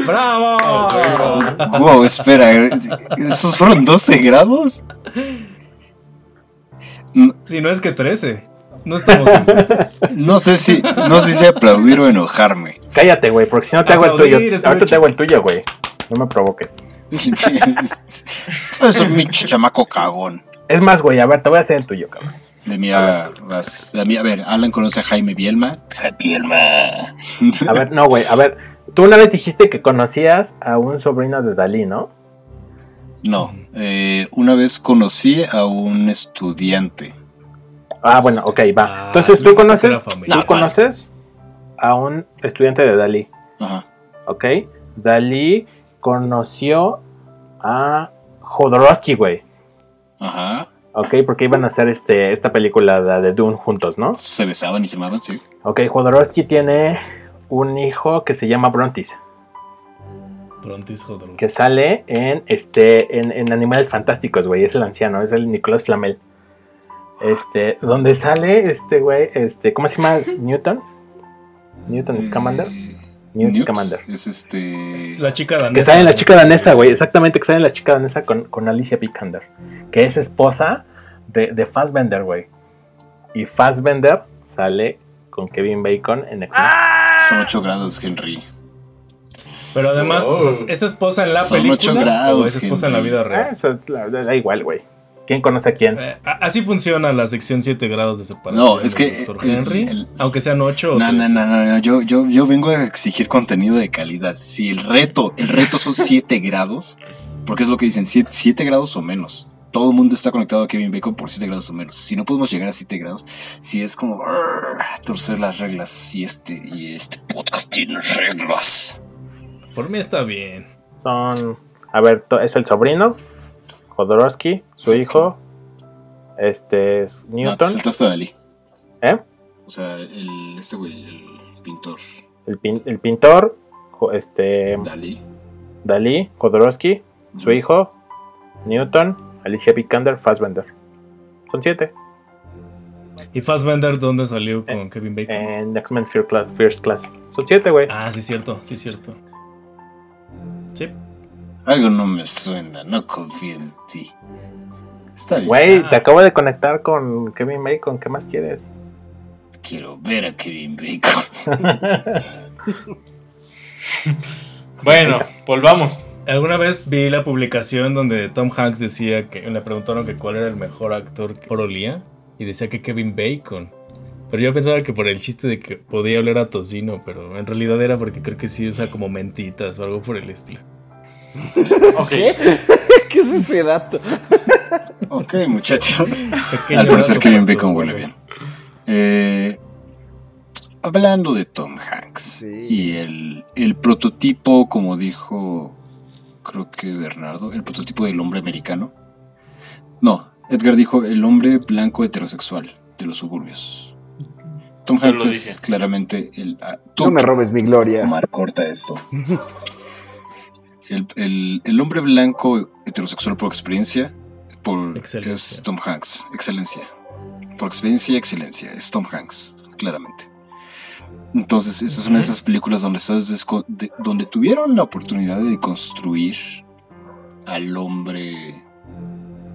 ¡Bravo!
Wow, espera, ¿esos fueron 12 grados?
Si no es que 13. No estamos en 13.
No sé si, no sé si aplaudir o enojarme.
Cállate, güey, porque si no te hago el tuyo. Ahorita te hago el tuyo, güey. No me provoques.
Es un pinche chamaco cagón.
Es más, güey, a ver, te voy a hacer el tuyo, cabrón.
De mí a, vas- de mí, a ver, Alan conoce a Jaime Bielma. Jaime Bielma.
A ver, no, güey, a ver. Tú una vez dijiste que conocías a un sobrino de Dalí, ¿no?
No, eh, una vez conocí a un estudiante.
Ah, bueno, ok, va.
Ah,
Entonces,
tú
¿tú
dijiste que
conoces, tú.
No,
conoces a un estudiante de Dalí,
Ajá.
¿ok? Dalí conoció a Jodorowsky, güey.
Ajá.
¿Ok? Porque iban a hacer este, esta película la de Dune juntos, ¿no?
Se besaban y se amaban, sí.
Ok, Jodorowsky tiene un hijo que se llama Brontis,
Prontis Jodorowsky.
que sale en este en, en Animales Fantásticos, güey, es el anciano, es el Nicolás Flamel. Este, donde sale este güey, este, ¿cómo se llama? Newton. Newton Scamander.
Eh,
Newt
Newt
Scamander.
Es este.
Es la chica danesa.
Que sale en la chica danesa, güey, exactamente, que sale en la chica danesa con, con Alicia Vikander, que es esposa de, de Fassbender, güey. Y Fassbender sale con Kevin Bacon en X-Men.
Son 8 grados, Henry.
Pero además, o sea, ¿es esposa en la
Son
película
ocho grados,
o es esposa en la
Henry.
vida
Ah,
real?
eso la- da igual, güey. ¿Quién conoce a quién?
Eh, así funciona la sección 7 grados de separación.
No, es que,
del Dr.
el-
Henry,
el-
aunque sean 8 o
No, no,
13.
no, no, no, Yo, yo, yo vengo a exigir contenido de calidad. Si el reto, el reto son 7 grados, porque es lo que dicen, 7 grados o menos. Todo el mundo está conectado a Kevin Bacon por 7 grados o menos. Si no podemos llegar a 7 grados, si es como torcer las reglas y este, y este podcast tiene reglas.
Por mí está bien.
Son. A ver, es el sobrino, Jodorowsky, su hijo, este es
No, te
Newton,
saltaste a Dalí.
¿eh?
O sea, el, este güey, el pintor
El, pin- el pintor, este
Dalí.
Dalí, Jodorowsky, su hijo, Newton, Alicia Vikander, Fassbender. Son siete.
¿Y Fassbender dónde salió con Kevin Bacon?
En X-Men First Class. Son siete, güey.
Ah, sí, cierto, sí, cierto. Sí.
Algo no me suena, no confío en ti. Está bien.
Güey,
Ah.
te acabo de conectar con Kevin Bacon. ¿Qué más quieres?
Quiero ver a Kevin Bacon.
Bueno, volvamos.
Alguna vez vi la publicación donde Tom Hanks decía que le preguntaron que cuál era el mejor actor que por olía y decía que Kevin Bacon. Pero yo pensaba que por el chiste de que podía hablar a tocino, pero en realidad era porque creo que sí usa como mentitas o algo por el estilo.
Ok.
¿Qué es ese dato?
ok, muchachos.
Pequeño
Al parecer Kevin Bacon huele bien. Eh, hablando de Tom Hanks
Sí.
y el, el prototipo, como dijo, creo que Bernardo, el prototipo del hombre americano. No, Edgar dijo el hombre blanco heterosexual de los suburbios. Tom Hanks es claramente el... ah, tú
No me robes mi gloria.
Omar, corta esto. El, el- el hombre blanco heterosexual por experiencia por,
Excelencia.
es Tom Hanks. Excelencia. Por experiencia y excelencia. Es Tom Hanks, claramente. Entonces, esa es una de esas películas donde, estás de- donde tuvieron la oportunidad de construir al hombre,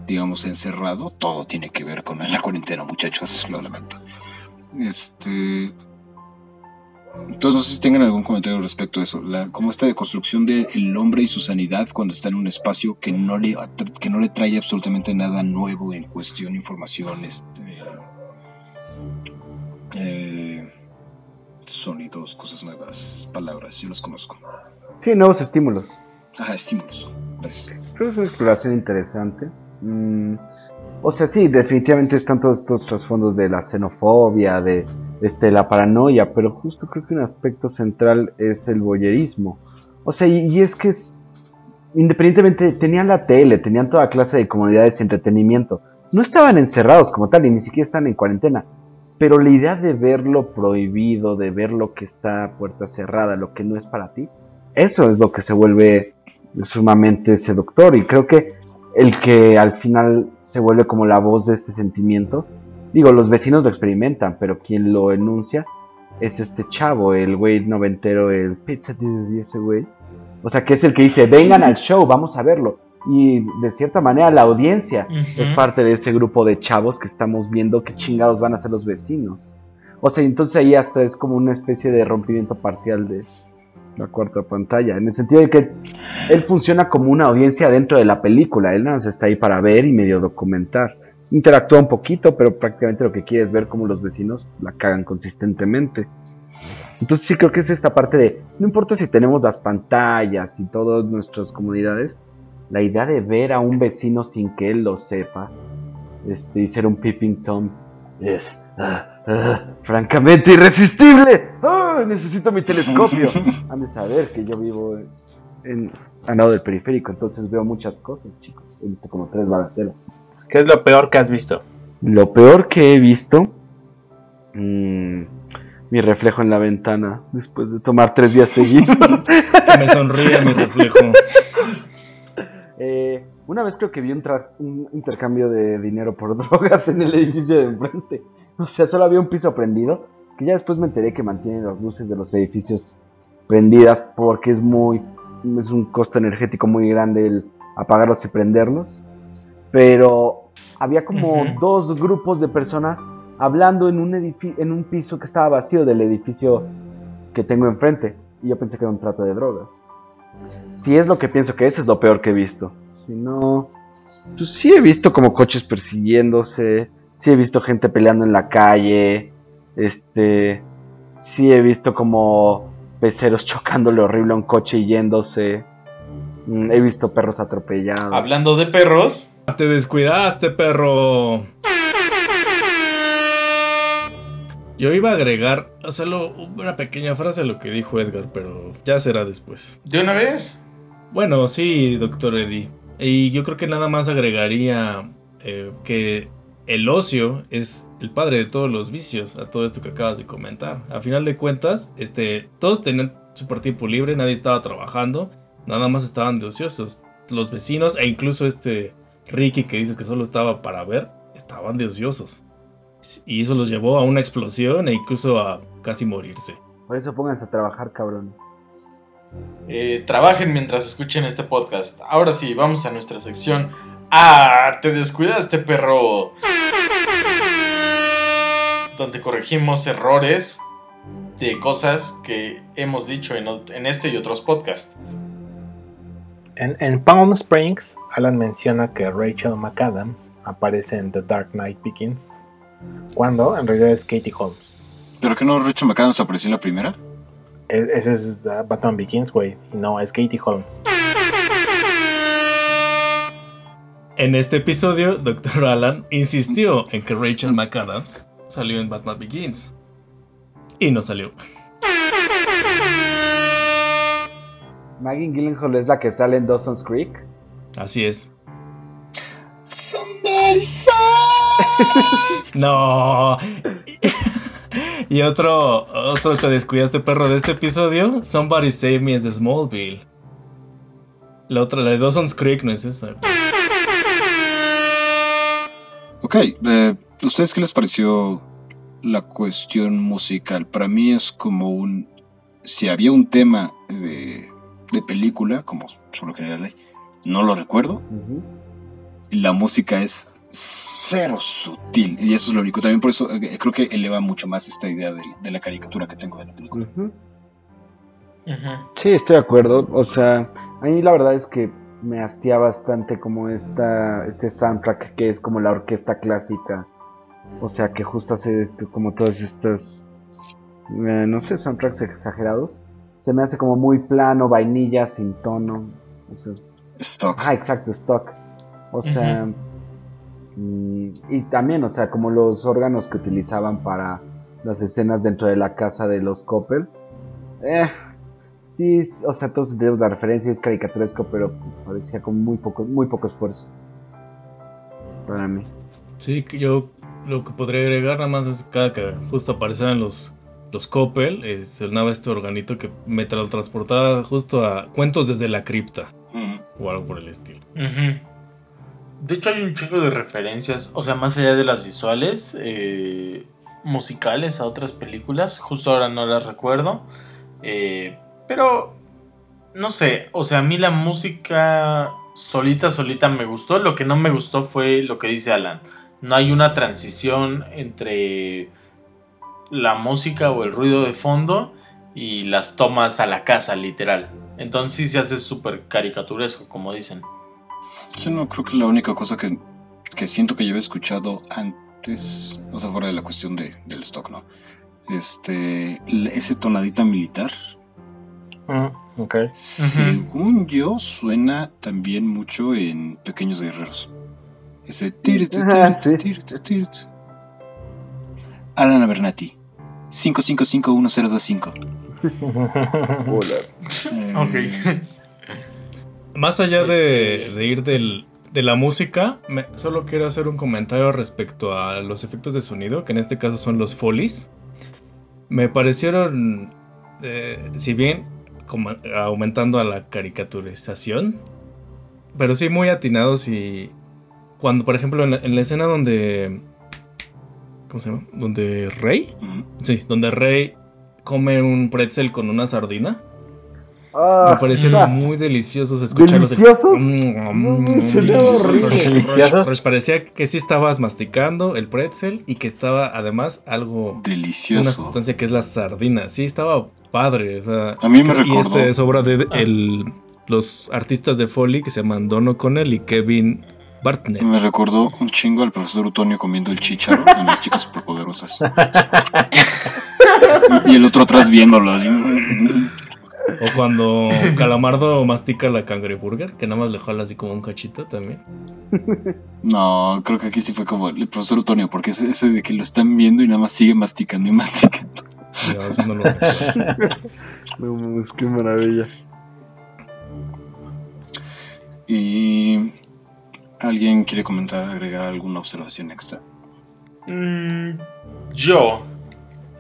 digamos, encerrado. Todo tiene que ver con la cuarentena, muchachos, lo lamento. Este. Entonces, no sé si tengan algún comentario respecto a eso. La, como esta deconstrucción del hombre y su sanidad cuando está en un espacio que no le, que no le trae absolutamente nada nuevo en cuestión, información, este, eh, sonidos, cosas nuevas, palabras, yo los conozco.
Sí, nuevos estímulos.
Ajá, estímulos. Gracias.
Creo que es una exploración interesante. Mm, o sea, sí, definitivamente están todos estos trasfondos de la xenofobia, de este, la paranoia, pero justo creo que un aspecto central es el voyerismo. O sea, y, y es que es, independientemente, tenían la tele, tenían toda clase de comodidades y entretenimiento. No estaban encerrados como tal, y ni siquiera están en cuarentena. Pero la idea de ver lo prohibido, de ver lo que está a puerta cerrada, lo que no es para ti, eso es lo que se vuelve sumamente seductor. Y creo que el que al final se vuelve como la voz de este sentimiento, digo, los vecinos lo experimentan, pero quien lo enuncia es este chavo, el güey noventero, el Pizza y ese güey. O sea, que es el que dice, vengan al show, vamos a verlo. Y de cierta manera la audiencia es parte de ese grupo de chavos que estamos viendo qué chingados van a ser los vecinos. O sea, entonces ahí hasta es como una especie de rompimiento parcial de la cuarta pantalla, en el sentido de que él funciona como una audiencia dentro de la película, él nada más está ahí para ver y medio documentar. Interactúa un poquito, pero prácticamente lo que quiere es ver cómo los vecinos la cagan consistentemente. Entonces sí creo que es esta parte de, no importa si tenemos las pantallas y todas nuestras comunidades, la idea de ver a un vecino sin que él lo sepa este, y ser un peeping tom es ah, ah, francamente irresistible. ¡Ah! necesito mi telescopio. Han de saber que yo vivo en, en- al lado del periférico, entonces veo muchas cosas, chicos. He visto como tres balaceras.
¿Qué es lo peor que has visto?
Lo peor que he visto, mm, mi reflejo en la ventana después de tomar tres días seguidos.
Que me sonríe mi reflejo.
Eh, una vez creo que vi un, un intercambio de dinero por drogas en el edificio de enfrente. O sea, solo había un piso prendido. Que ya después me enteré que mantienen las luces de los edificios prendidas porque es muy. Es un costo energético muy grande el apagarlos y prenderlos. Pero había como dos grupos de personas hablando en un, en un piso que estaba vacío del edificio que tengo enfrente. Y yo pensé que era un trato de drogas. Si es lo que pienso que es, es lo peor que he visto. Si no, pues sí he visto como coches persiguiéndose, sí he visto gente peleando en la calle, este, sí he visto como peceros chocándole horrible a un coche y yéndose. Mm, He visto perros atropellados.
Hablando de perros,
Te descuidaste, perro. Yo iba a agregar solo una pequeña frase a lo que dijo Edgar, pero ya será después.
¿de una vez?
Bueno, sí, doctor Eddie. Y yo creo que nada más agregaría eh, que el ocio es el padre de todos los vicios, a todo esto que acabas de comentar. A final de cuentas, este, todos tenían su tiempo libre, nadie estaba trabajando, nada más estaban de ociosos. los vecinos e incluso este Ricky que dices que solo estaba para ver, estaban deseosos. Y eso los llevó a una explosión e incluso a casi morirse.
Por eso pónganse a trabajar, cabrón.
Eh, trabajen mientras escuchen este podcast. Ahora sí, vamos a nuestra sección. ¡Ah! Te descuidaste, perro. Donde corregimos errores de cosas que hemos dicho en, este y otros podcasts.
En, en Palm Springs, Alan menciona que Rachel McAdams aparece en The Dark Knight Begins, cuando en realidad es Katie Holmes.
¿Pero que no Rachel McAdams apareció en la primera?
E- ese es uh, Batman Begins, güey, no, es Katie Holmes.
En este episodio, Dr. Alan insistió en que Rachel McAdams salió en Batman Begins. Y no salió.
Maggie Gyllenhaal es la que sale en Dawson's Creek.
Así es.
Somebody
No. y otro, otro te descuidaste perro de este episodio. Somebody Save Me es de Smallville. La otra, la de Dawson's Creek, no es esa.
Ok, eh, ¿ustedes qué les pareció la cuestión musical? Para mí es como un... Si había un tema de, de película, como por lo general hay, no lo recuerdo. La música es cero sutil. Y eso es lo único. También por eso eh, creo que eleva mucho más esta idea de, de la caricatura que tengo de la película.
Sí, estoy de acuerdo. O sea, a mí la verdad es que me hastía bastante como esta, este soundtrack que es como la orquesta clásica. O sea, que justo hace este- como todos estos, eh, no sé, soundtracks exagerados. Se me hace como muy plano, vainilla, sin tono. O sea,
Stock.
Ah, exacto, stock. O sea, y también, o sea, como los órganos que utilizaban para las escenas dentro de la casa de los Coppel. Eh, sí, o sea, todos entendemos la referencia, es caricaturesco, pero parecía con muy poco, muy poco esfuerzo. Para mí.
Sí, que yo lo que podría agregar nada más es cada que justo aparecieran los, los Coppel, eh, sonaba este organito que me tra- transportaba justo a cuentos desde la cripta o algo por el estilo.
Ujú. De hecho hay un chingo de referencias, o sea, más allá de las visuales, eh, musicales a otras películas, justo ahora no las recuerdo, eh, pero no sé, o sea, a mí la música solita, solita me gustó, lo que no me gustó fue lo que dice Alan, no hay una transición entre la música o el ruido de fondo y las tomas a la casa, literal. Entonces sí se hace súper caricaturesco, como dicen.
Sí, no, creo que la única cosa que, que siento que yo había escuchado antes, o sea, fuera de la cuestión de, del stock, ¿no? Este, ese tonadita militar,
Mm, ok.
según yo, suena también mucho en Pequeños Guerreros. Ese tir, tir,
Ah,
tir,
sí.
tir, tir, tir. Alan Abernathy, 5551025.
Hola.
Eh,
Ok.
Más allá de,
Este-
de ir del- de la música, me- solo quiero hacer un comentario respecto a los efectos de sonido, que en este caso son los folies. Me parecieron, eh, si bien como aumentando a la caricaturización, pero sí muy atinados y cuando, por ejemplo, en la, en la escena donde... ¿Cómo se llama? Donde Rey, sí, donde Rey come un pretzel con una sardina.
Ah,
Me parecieron
ah,
muy deliciosos escucharlos.
¿Deliciosos?
Deliciosos. parecía que sí estabas masticando el pretzel y que estaba además algo, una
Delicioso.
sustancia que es la sardina. Sí, estaba padre. O sea,
A mí me
y
recordó.
este es obra de el- los artistas de Foley que se llaman Don O'Connell y Kevin Bartnett.
Me recordó un chingo al profesor Utonio comiendo el chícharo en las chicas superpoderosas. y el otro atrás viéndolo. así.
O cuando Calamardo mastica la cangreburger, que nada más le jala así como un cachito también.
No, creo que aquí sí fue como el profesor Utonio, porque es ese de que lo están viendo y nada más sigue masticando y masticando.
No, eso no lo
no qué maravilla.
Y. ¿Alguien quiere comentar, agregar alguna observación extra?
Mm, yo,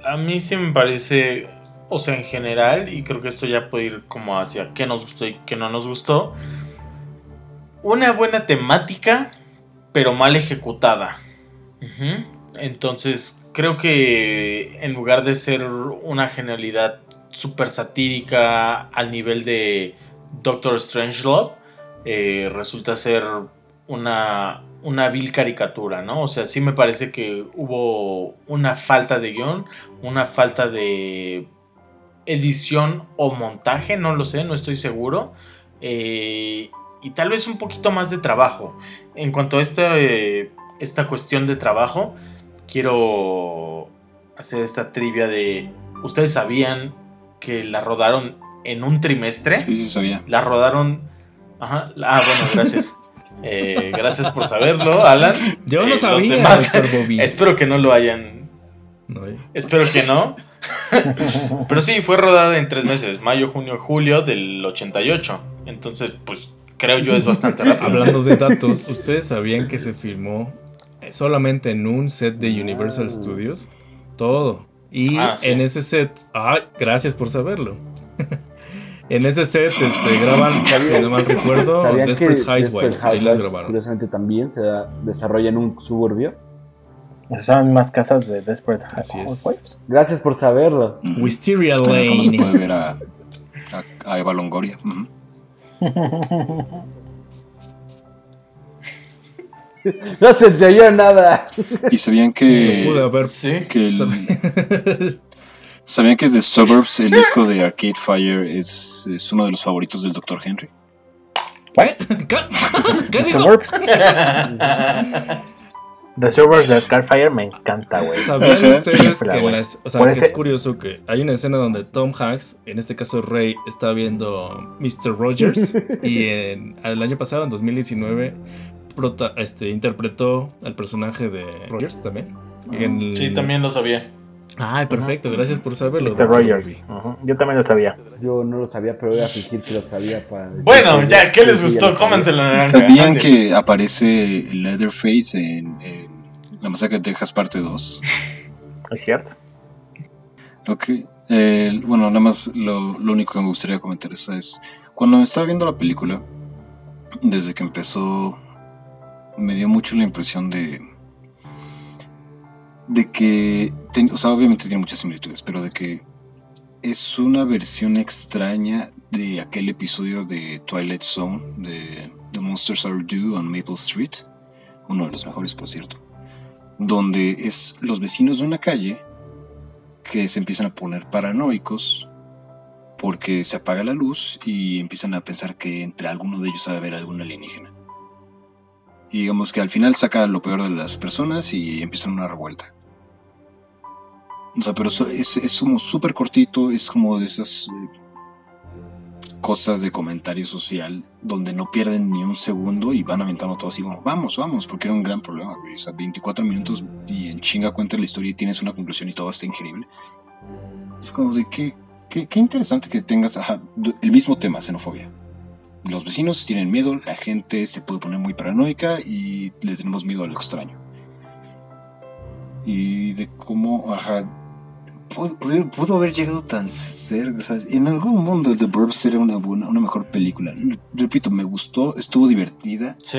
a mí sí me parece, o sea, en general, y creo que esto ya puede ir como hacia qué nos gustó y qué no nos gustó. una buena temática, pero mal ejecutada. Entonces, creo que en lugar de ser una genialidad súper satírica al nivel de Doctor Strangelove, eh, resulta ser una, una vil caricatura, ¿no? O sea, sí me parece que hubo una falta de guion, una falta de edición o montaje, no lo sé, no estoy seguro. Eh, y tal vez un poquito más de trabajo. En cuanto a esta, eh, esta cuestión de trabajo, quiero hacer esta trivia de... ¿Ustedes sabían que la rodaron en un trimestre?
Sí, sí, sabía.
La rodaron... Ajá. Ah, bueno, gracias. Eh, gracias por saberlo, Alan.
Yo
Eh,
no
los
sabía,
demás-. Espero que no lo hayan
No, eh.
Espero que no. Pero sí, fue rodada en tres meses, mayo, junio, julio del 88. Entonces, pues creo yo es bastante rápido.
Hablando de datos, ¿ustedes sabían que se filmó solamente en un set de Universal Studios? Todo. Y
Ah, sí.
en ese set, ah, gracias por saberlo. en ese set este, graban, si no mal recuerdo,
¿Sabían que
Desperate Housewives. Ahí las grabaron.
curiosamente también se desarrolla en un suburbio?
Son más casas de Desperate
Así es.
Housewives.
Gracias por saberlo.
Ujú.
Wisteria
el fondo se
Lane.
puede ver a, a, a Eva Longoria. Ujú.
No se te oyó nada.
Y sabían
Sí, lo pude
que,
haber.
Sí.
que el- sabían que The Suburbs, el disco de Arcade Fire, es, es uno de los favoritos del Dr. Henry.
¿Qué? ¿Qué dijo?
The Suburbs de Carfire me encanta, güey.
¿Sabían ustedes que, en las- o sea, que es curioso que hay una escena donde Tom Hanks, en este caso Ray, está viendo Mr. Rogers y en, el año pasado, en 2019, prota- este, interpretó al personaje de Rogers también. En el-
Sí, también lo sabía.
Ay, perfecto, gracias por saberlo.
Mr. Rogers. Ujú, Yo también lo sabía.
Yo no lo sabía, pero voy a fingir que lo sabía para
Bueno, ya, ¿qué les gustó? Cómanselo.
¿Sabían que aparece Leatherface en, en La Masacre de Texas parte 2?
Es cierto.
Ok. eh, bueno, nada más lo, lo único que me gustaría comentar es, es cuando estaba viendo la película, desde que empezó, me dio mucho la impresión de de que, ten- o sea, obviamente tiene muchas similitudes, pero de que es una versión extraña de aquel episodio de Twilight Zone de The Monsters Are Due on Maple Street, uno de los mejores, por cierto, donde es los vecinos de una calle que se empiezan a poner paranoicos porque se apaga la luz y empiezan a pensar que entre alguno de ellos ha de haber algún alienígena. Y digamos que al final saca lo peor de las personas y empiezan una revuelta. O sea, pero es, es como súper cortito, es como de esas eh, cosas de comentario social donde no pierden ni un segundo y van aventando todo así como, vamos, vamos, porque era un gran problema, güey. O sea, 24 minutos y en chinga cuenta la historia y tienes una conclusión y todo está increíble. Es como de que, qué, qué interesante que tengas ajá, el mismo tema, xenofobia. Los vecinos tienen miedo, la gente se puede poner muy paranoica y le tenemos miedo a lo extraño. Y de cómo, ajá, pudo, pudo- haber llegado tan cerca. o sea, en algún mundo The Burbs era una, buena, una mejor película. Repito, me gustó, estuvo divertida,
Sí.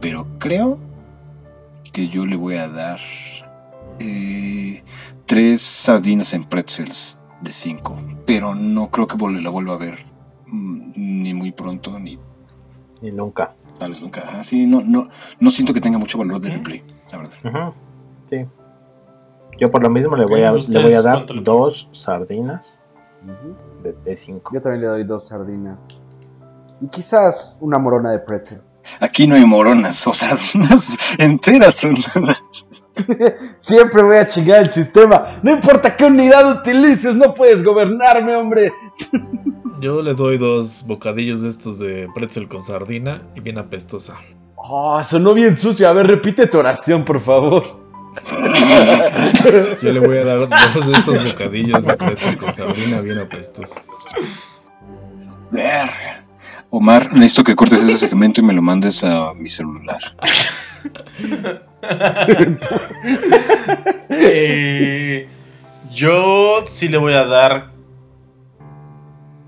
pero creo que yo le voy a dar eh, tres sardinas en pretzels de cinco. Pero no creo que la vuelva a ver mm, ni muy pronto ni
Y nunca.
tal vez nunca. Ajá, sí, no, no, no siento que tenga mucho valor de replay, la verdad.
Sí. Yo por lo mismo le voy a,
Ok,
le voy a
¿ustedes
dar dos sardinas de, de cinco.
Yo también le doy dos sardinas. Y quizás una morona de pretzel.
Aquí no hay moronas o sardinas enteras son.
Siempre voy a chingar el sistema. No importa qué unidad utilices, no puedes gobernarme, hombre.
Yo le doy dos bocadillos de estos de pretzel con sardina y bien apestosa.
Oh, sonó bien sucio. A ver, repite tu oración, por favor.
Yo le voy a dar dos de estos bocadillos de pretzel con sardina bien apestosa.
Verga. Omar, necesito que cortes ese segmento y me lo mandes a mi celular.
Eh, yo sí le voy a dar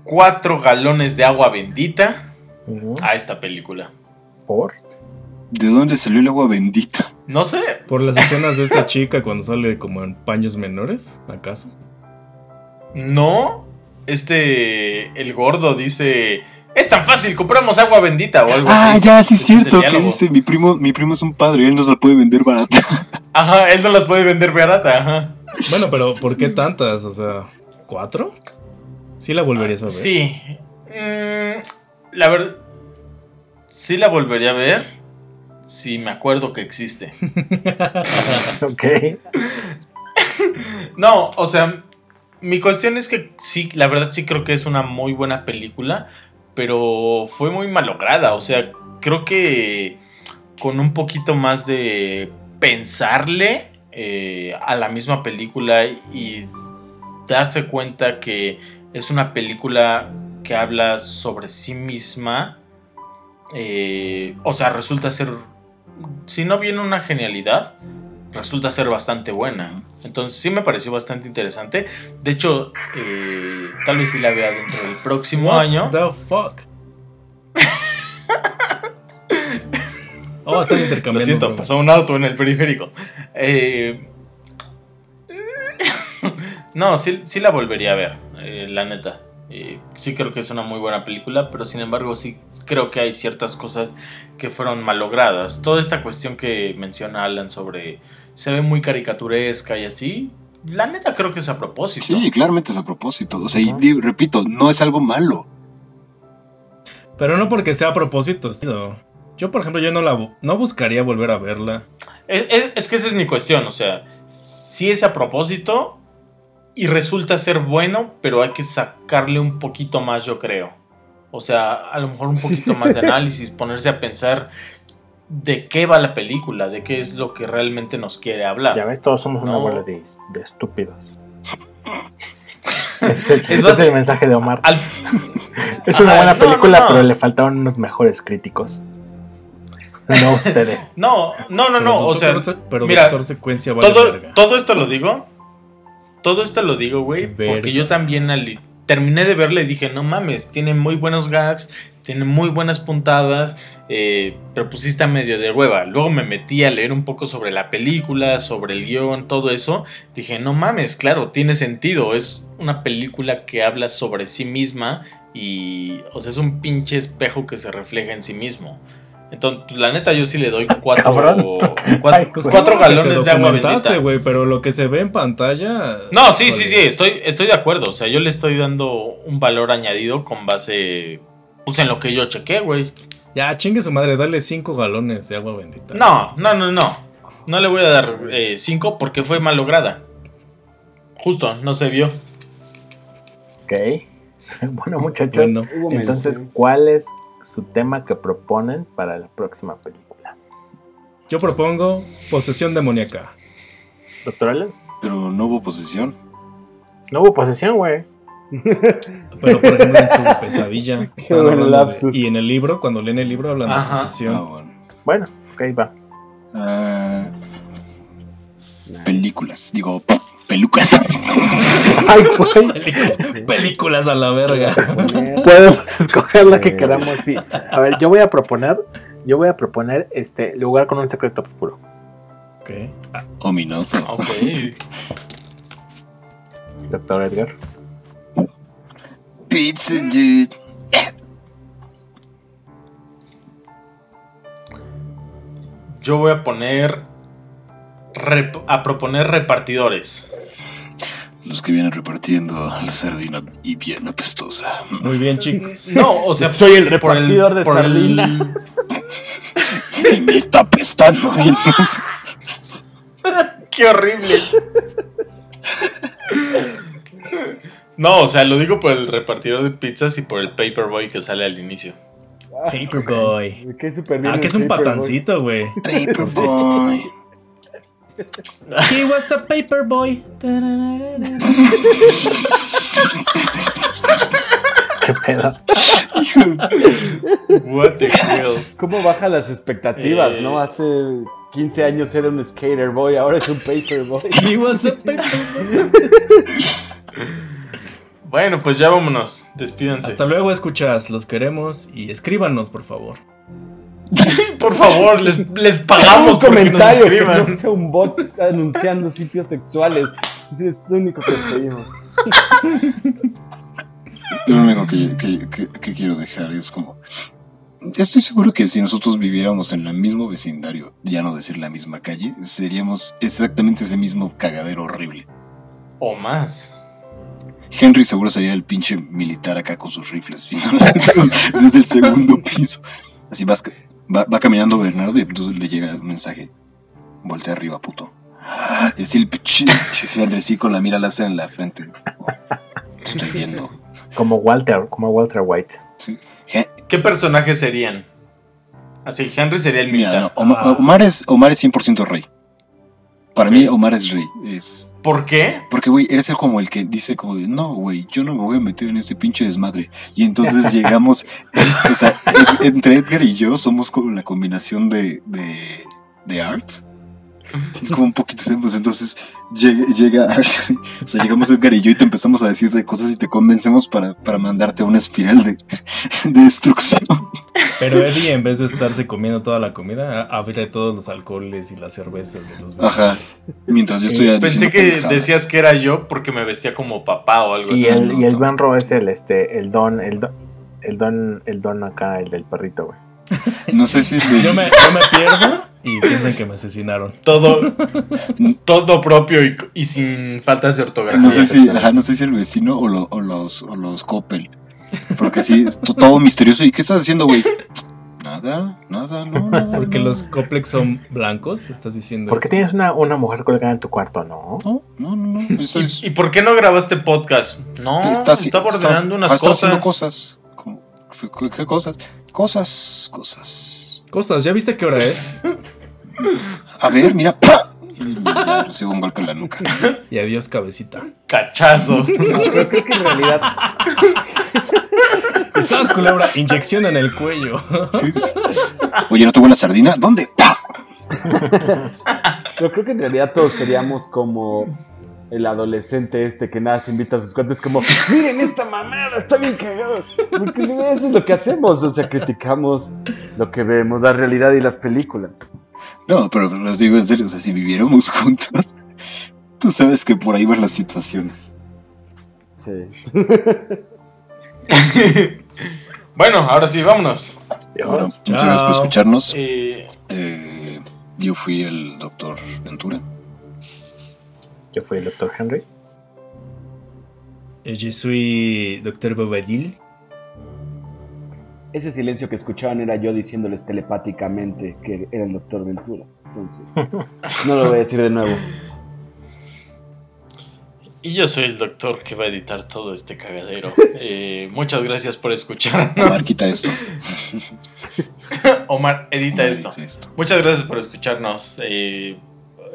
cuatro galones de agua bendita a esta película.
¿Por?
¿De dónde salió el agua bendita?
No sé.
Por las escenas de esta chica cuando sale como en paños menores, ¿acaso?
No. Este. El gordo dice. Es tan fácil, compramos agua bendita o algo
Ah,
así.
ya, sí es cierto. Que dice, mi primo, mi primo es un padre, él nos la puede vender barata.
Ajá, él no las puede vender barata, ajá.
Bueno, pero ¿por qué tantas? O sea, ¿cuatro? Sí la volverías a ver.
Sí. Mm, la verdad. Sí la volvería a ver. Si me acuerdo que existe.
Ok.
No, o sea, mi cuestión es que sí, la verdad sí creo que es una muy buena película, pero fue muy malograda. O sea, creo que con un poquito más de pensarle eh, a la misma película y darse cuenta que es una película que habla sobre sí misma, eh, o sea, resulta ser, si no bien una genialidad, resulta ser bastante buena. Entonces sí me pareció bastante interesante. De hecho, eh, tal vez sí la vea dentro del próximo
What
año.
the fuck? Oh, están intercambiando.
Lo siento, pasó un auto en el periférico. Eh, no, sí, sí la volvería a ver, eh, la neta. Eh, sí creo que es una muy buena película, pero sin embargo sí creo que hay ciertas cosas que fueron malogradas. Toda esta cuestión que menciona Alan sobre se ve muy caricaturesca y así, la neta creo que es a propósito.
Sí, claramente es a propósito. O sea, y repito, no es algo malo.
Pero no porque sea a propósito. tío. Yo, por ejemplo, yo no la no buscaría volver a verla.
Es, es- es que esa es mi cuestión, o sea, sí es a propósito y resulta ser bueno, pero hay que sacarle un poquito más, yo creo. O sea, a lo mejor un poquito más de análisis, ponerse a pensar de qué va la película, de qué es lo que realmente nos quiere hablar.
Ya ves, todos somos una
No.
bola de, de estúpidos. es, el,
Es
el mensaje de Omar.
Al-
Es una
Ajá,
buena
no, no,
película,
no.
pero le faltaron unos mejores críticos. No ustedes.
No, no, no,
Pero
no, o sea,
Doctor pero
mira,
Doctor Secuencia vale
todo esto lo digo. Todo esto lo digo, güey. Porque yo también al- terminé de verla y dije, no mames, tiene muy buenos gags, tiene muy buenas puntadas, eh, pero pusiste a medio de hueva. Luego me metí a leer un poco sobre la película, sobre el guion, todo eso. Dije, no mames, claro, tiene sentido. Es una película que habla sobre sí misma y, o sea, es un pinche espejo que se refleja en sí mismo. Entonces, pues, la neta, yo sí le doy cuatro, cuatro,
Ay,
Pues
cuatro
te
galones de agua bendita.
güey, pero lo que se ve en pantalla.
No, sí, sí, sí, estoy, estoy de acuerdo. O sea, yo le estoy dando un valor añadido con base, pues en lo que yo chequé, güey.
Ya, chingue su madre, dale cinco galones de agua bendita.
No, no, no, no. No le voy a dar 5 porque fue mal lograda. Justo, no se vio.
Ok. Bueno, muchachos.
Bueno,
Entonces. ¿cuál es su tema que proponen para la próxima película?
yo propongo posesión demoníaca.
¿Doctor Allen?
Pero no hubo posesión.
No hubo posesión, güey.
Pero por ejemplo en su pesadilla. de-
lapsus.
y en el libro, cuando leen el libro, hablan de
Ajá.
Ah,
posesión.
bueno.
Bueno, ok, va.
Ah, películas. Digo, películas.
Ay, güey.
Películas a la verga.
Podemos escoger la que queramos. sí. A ver, yo voy a proponer. Yo voy a proponer este lugar con un secreto oscuro.
Ok. Ah,
Ominoso.
Ok.
Doctor Edgar.
Pizza, dude.
Yo voy a poner. Rep- a proponer repartidores.
Los que vienen repartiendo la sardina y bien apestosa.
muy bien, chicos.
No, o sea,
Soy el
por
repartidor de
el-
sardina.
Y me está apestando. bien.
¡Qué horribles! No, o sea, lo digo por el repartidor de pizzas y por el paperboy que sale al inicio.
Paperboy.
Bien
Ah, que es un patancito, güey.
Paperboy.
He was a paperboy.
¿Qué pedo?
What the hell?
¿Cómo baja las expectativas,
Eh.
no? Hace 15 años era un skater boy, ahora es un paper boy.
He was a paperboy.
Bueno, pues ya vámonos. Despídense.
Hasta luego, escuchas. Los queremos y escríbanos, por favor.
Por favor, les, les pagamos nos
comentario que
escriban.
no sea un bot anunciando sitios sexuales. Es lo único que pedimos.
Lo único que, que- que- que quiero dejar es como... Estoy seguro que si nosotros viviéramos en el mismo vecindario, ya no decir la misma calle, seríamos exactamente ese mismo cagadero horrible.
O más.
Henry seguro sería el pinche militar acá con sus rifles desde el segundo piso. Así vas, va, va caminando Bernardo y entonces le llega un mensaje. Voltea arriba, puto. Y así el pinche Henry así con la mira láser en la frente. Oh, te estoy viendo.
Como Walter, como Walter White.
¿Qué personajes serían? Así, Henry sería el
Mira,
militar.
no,
Ah.
Omar, es, Omar es 100% rey. Para mí, Omar es rey. Es,
¿Por qué?
porque, güey, eres el como el que dice como de, no, güey, yo no me voy a meter en ese pinche desmadre. Y entonces llegamos, o sea, en- entre Edgar y yo somos como la combinación de, de, de Art. Es como un poquito, pues entonces llega, llega o sea, llegamos Edgar y yo y te empezamos a decir de cosas y te convencemos para, para mandarte a una espiral de, de destrucción.
Pero Eddie, en vez de estarse comiendo toda la comida, a- abre todos los alcoholes y las cervezas de los
Ajá. Mientras yo estoy
Pensé que
pendejadas.
decías que era yo porque me vestía como papá o algo
Y
así.
el, y el. Benro es el este, el don, el don, el don, el don acá, el del perrito, güey.
No sé si
Yo me, yo me pierdo y piensan que me asesinaron.
Todo, todo propio y, y sin faltas de ortografía.
no sé si, ajá, no sé si el vecino o, lo- o los o los Coppel. Porque así es to- todo misterioso. ¿Y qué estás haciendo, güey? Nada, nada, no, nada.
Porque
no.
los Coplex son blancos, estás diciendo
¿Por qué
eso?
tienes una, una mujer colgada en tu cuarto? No.
No, no, no, no. Eso es.
¿Y por qué no grabaste podcast? No,
está así-
estaba ordenando unas
ah, está
cosas.
haciendo cosas. Como- ¿Qué, qué cosas? Cosas, cosas.
Cosas, ¿ya viste qué hora es?
A ver, mira. ¡pa! Y ya recibo un golpe en la nuca.
Y adiós, cabecita.
Cachazo.
Pero creo que en realidad,
¿Sabes, culebra? Inyección en el cuello.
Sí, Oye, ¿no tuvo la sardina? ¿Dónde?
Pero creo que en realidad todos seríamos como el adolescente este que nada se invita a sus cuates como, miren esta mamada, está bien cagado. Porque eso es lo que hacemos, o sea, criticamos lo que vemos, la realidad y las películas.
No, pero los digo en serio, o sea, si viviéramos juntos, tú sabes que por ahí van las situaciones.
Sí.
bueno, ahora sí, vámonos.
Bueno,
Chao.
muchas gracias por escucharnos.
Eh,
Eh, yo fui el doctor Ventura.
Yo fui el doctor Henry.
Je suis Dr. Bobadil.
Ese silencio que escuchaban era yo diciéndoles telepáticamente que era el doctor Ventura. Entonces, no lo voy a decir de nuevo.
y yo soy el doctor que va a editar todo este cagadero. Eh, muchas gracias por
Omar,
escucharnos.
quita esto.
Omar, edita
Omar,
esto.
edita esto.
Muchas gracias por escucharnos. Eh,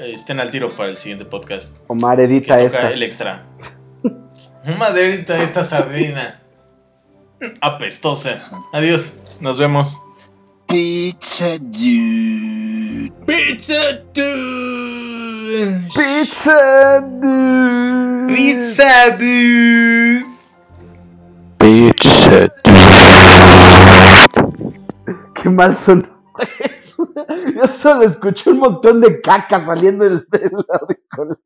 estén al tiro para el siguiente podcast.
Omar,
Que
edita
toca
esta.
el extra. Omar, edita esta sardina. Apestosa. Adiós. Nos vemos.
Pizza dude.
¡Pizza, dude!
Pizza, dude.
Pizza, dude.
Pizza.
Qué mal sonó. Yo solo escuché un montón de caca saliendo del, del auricular.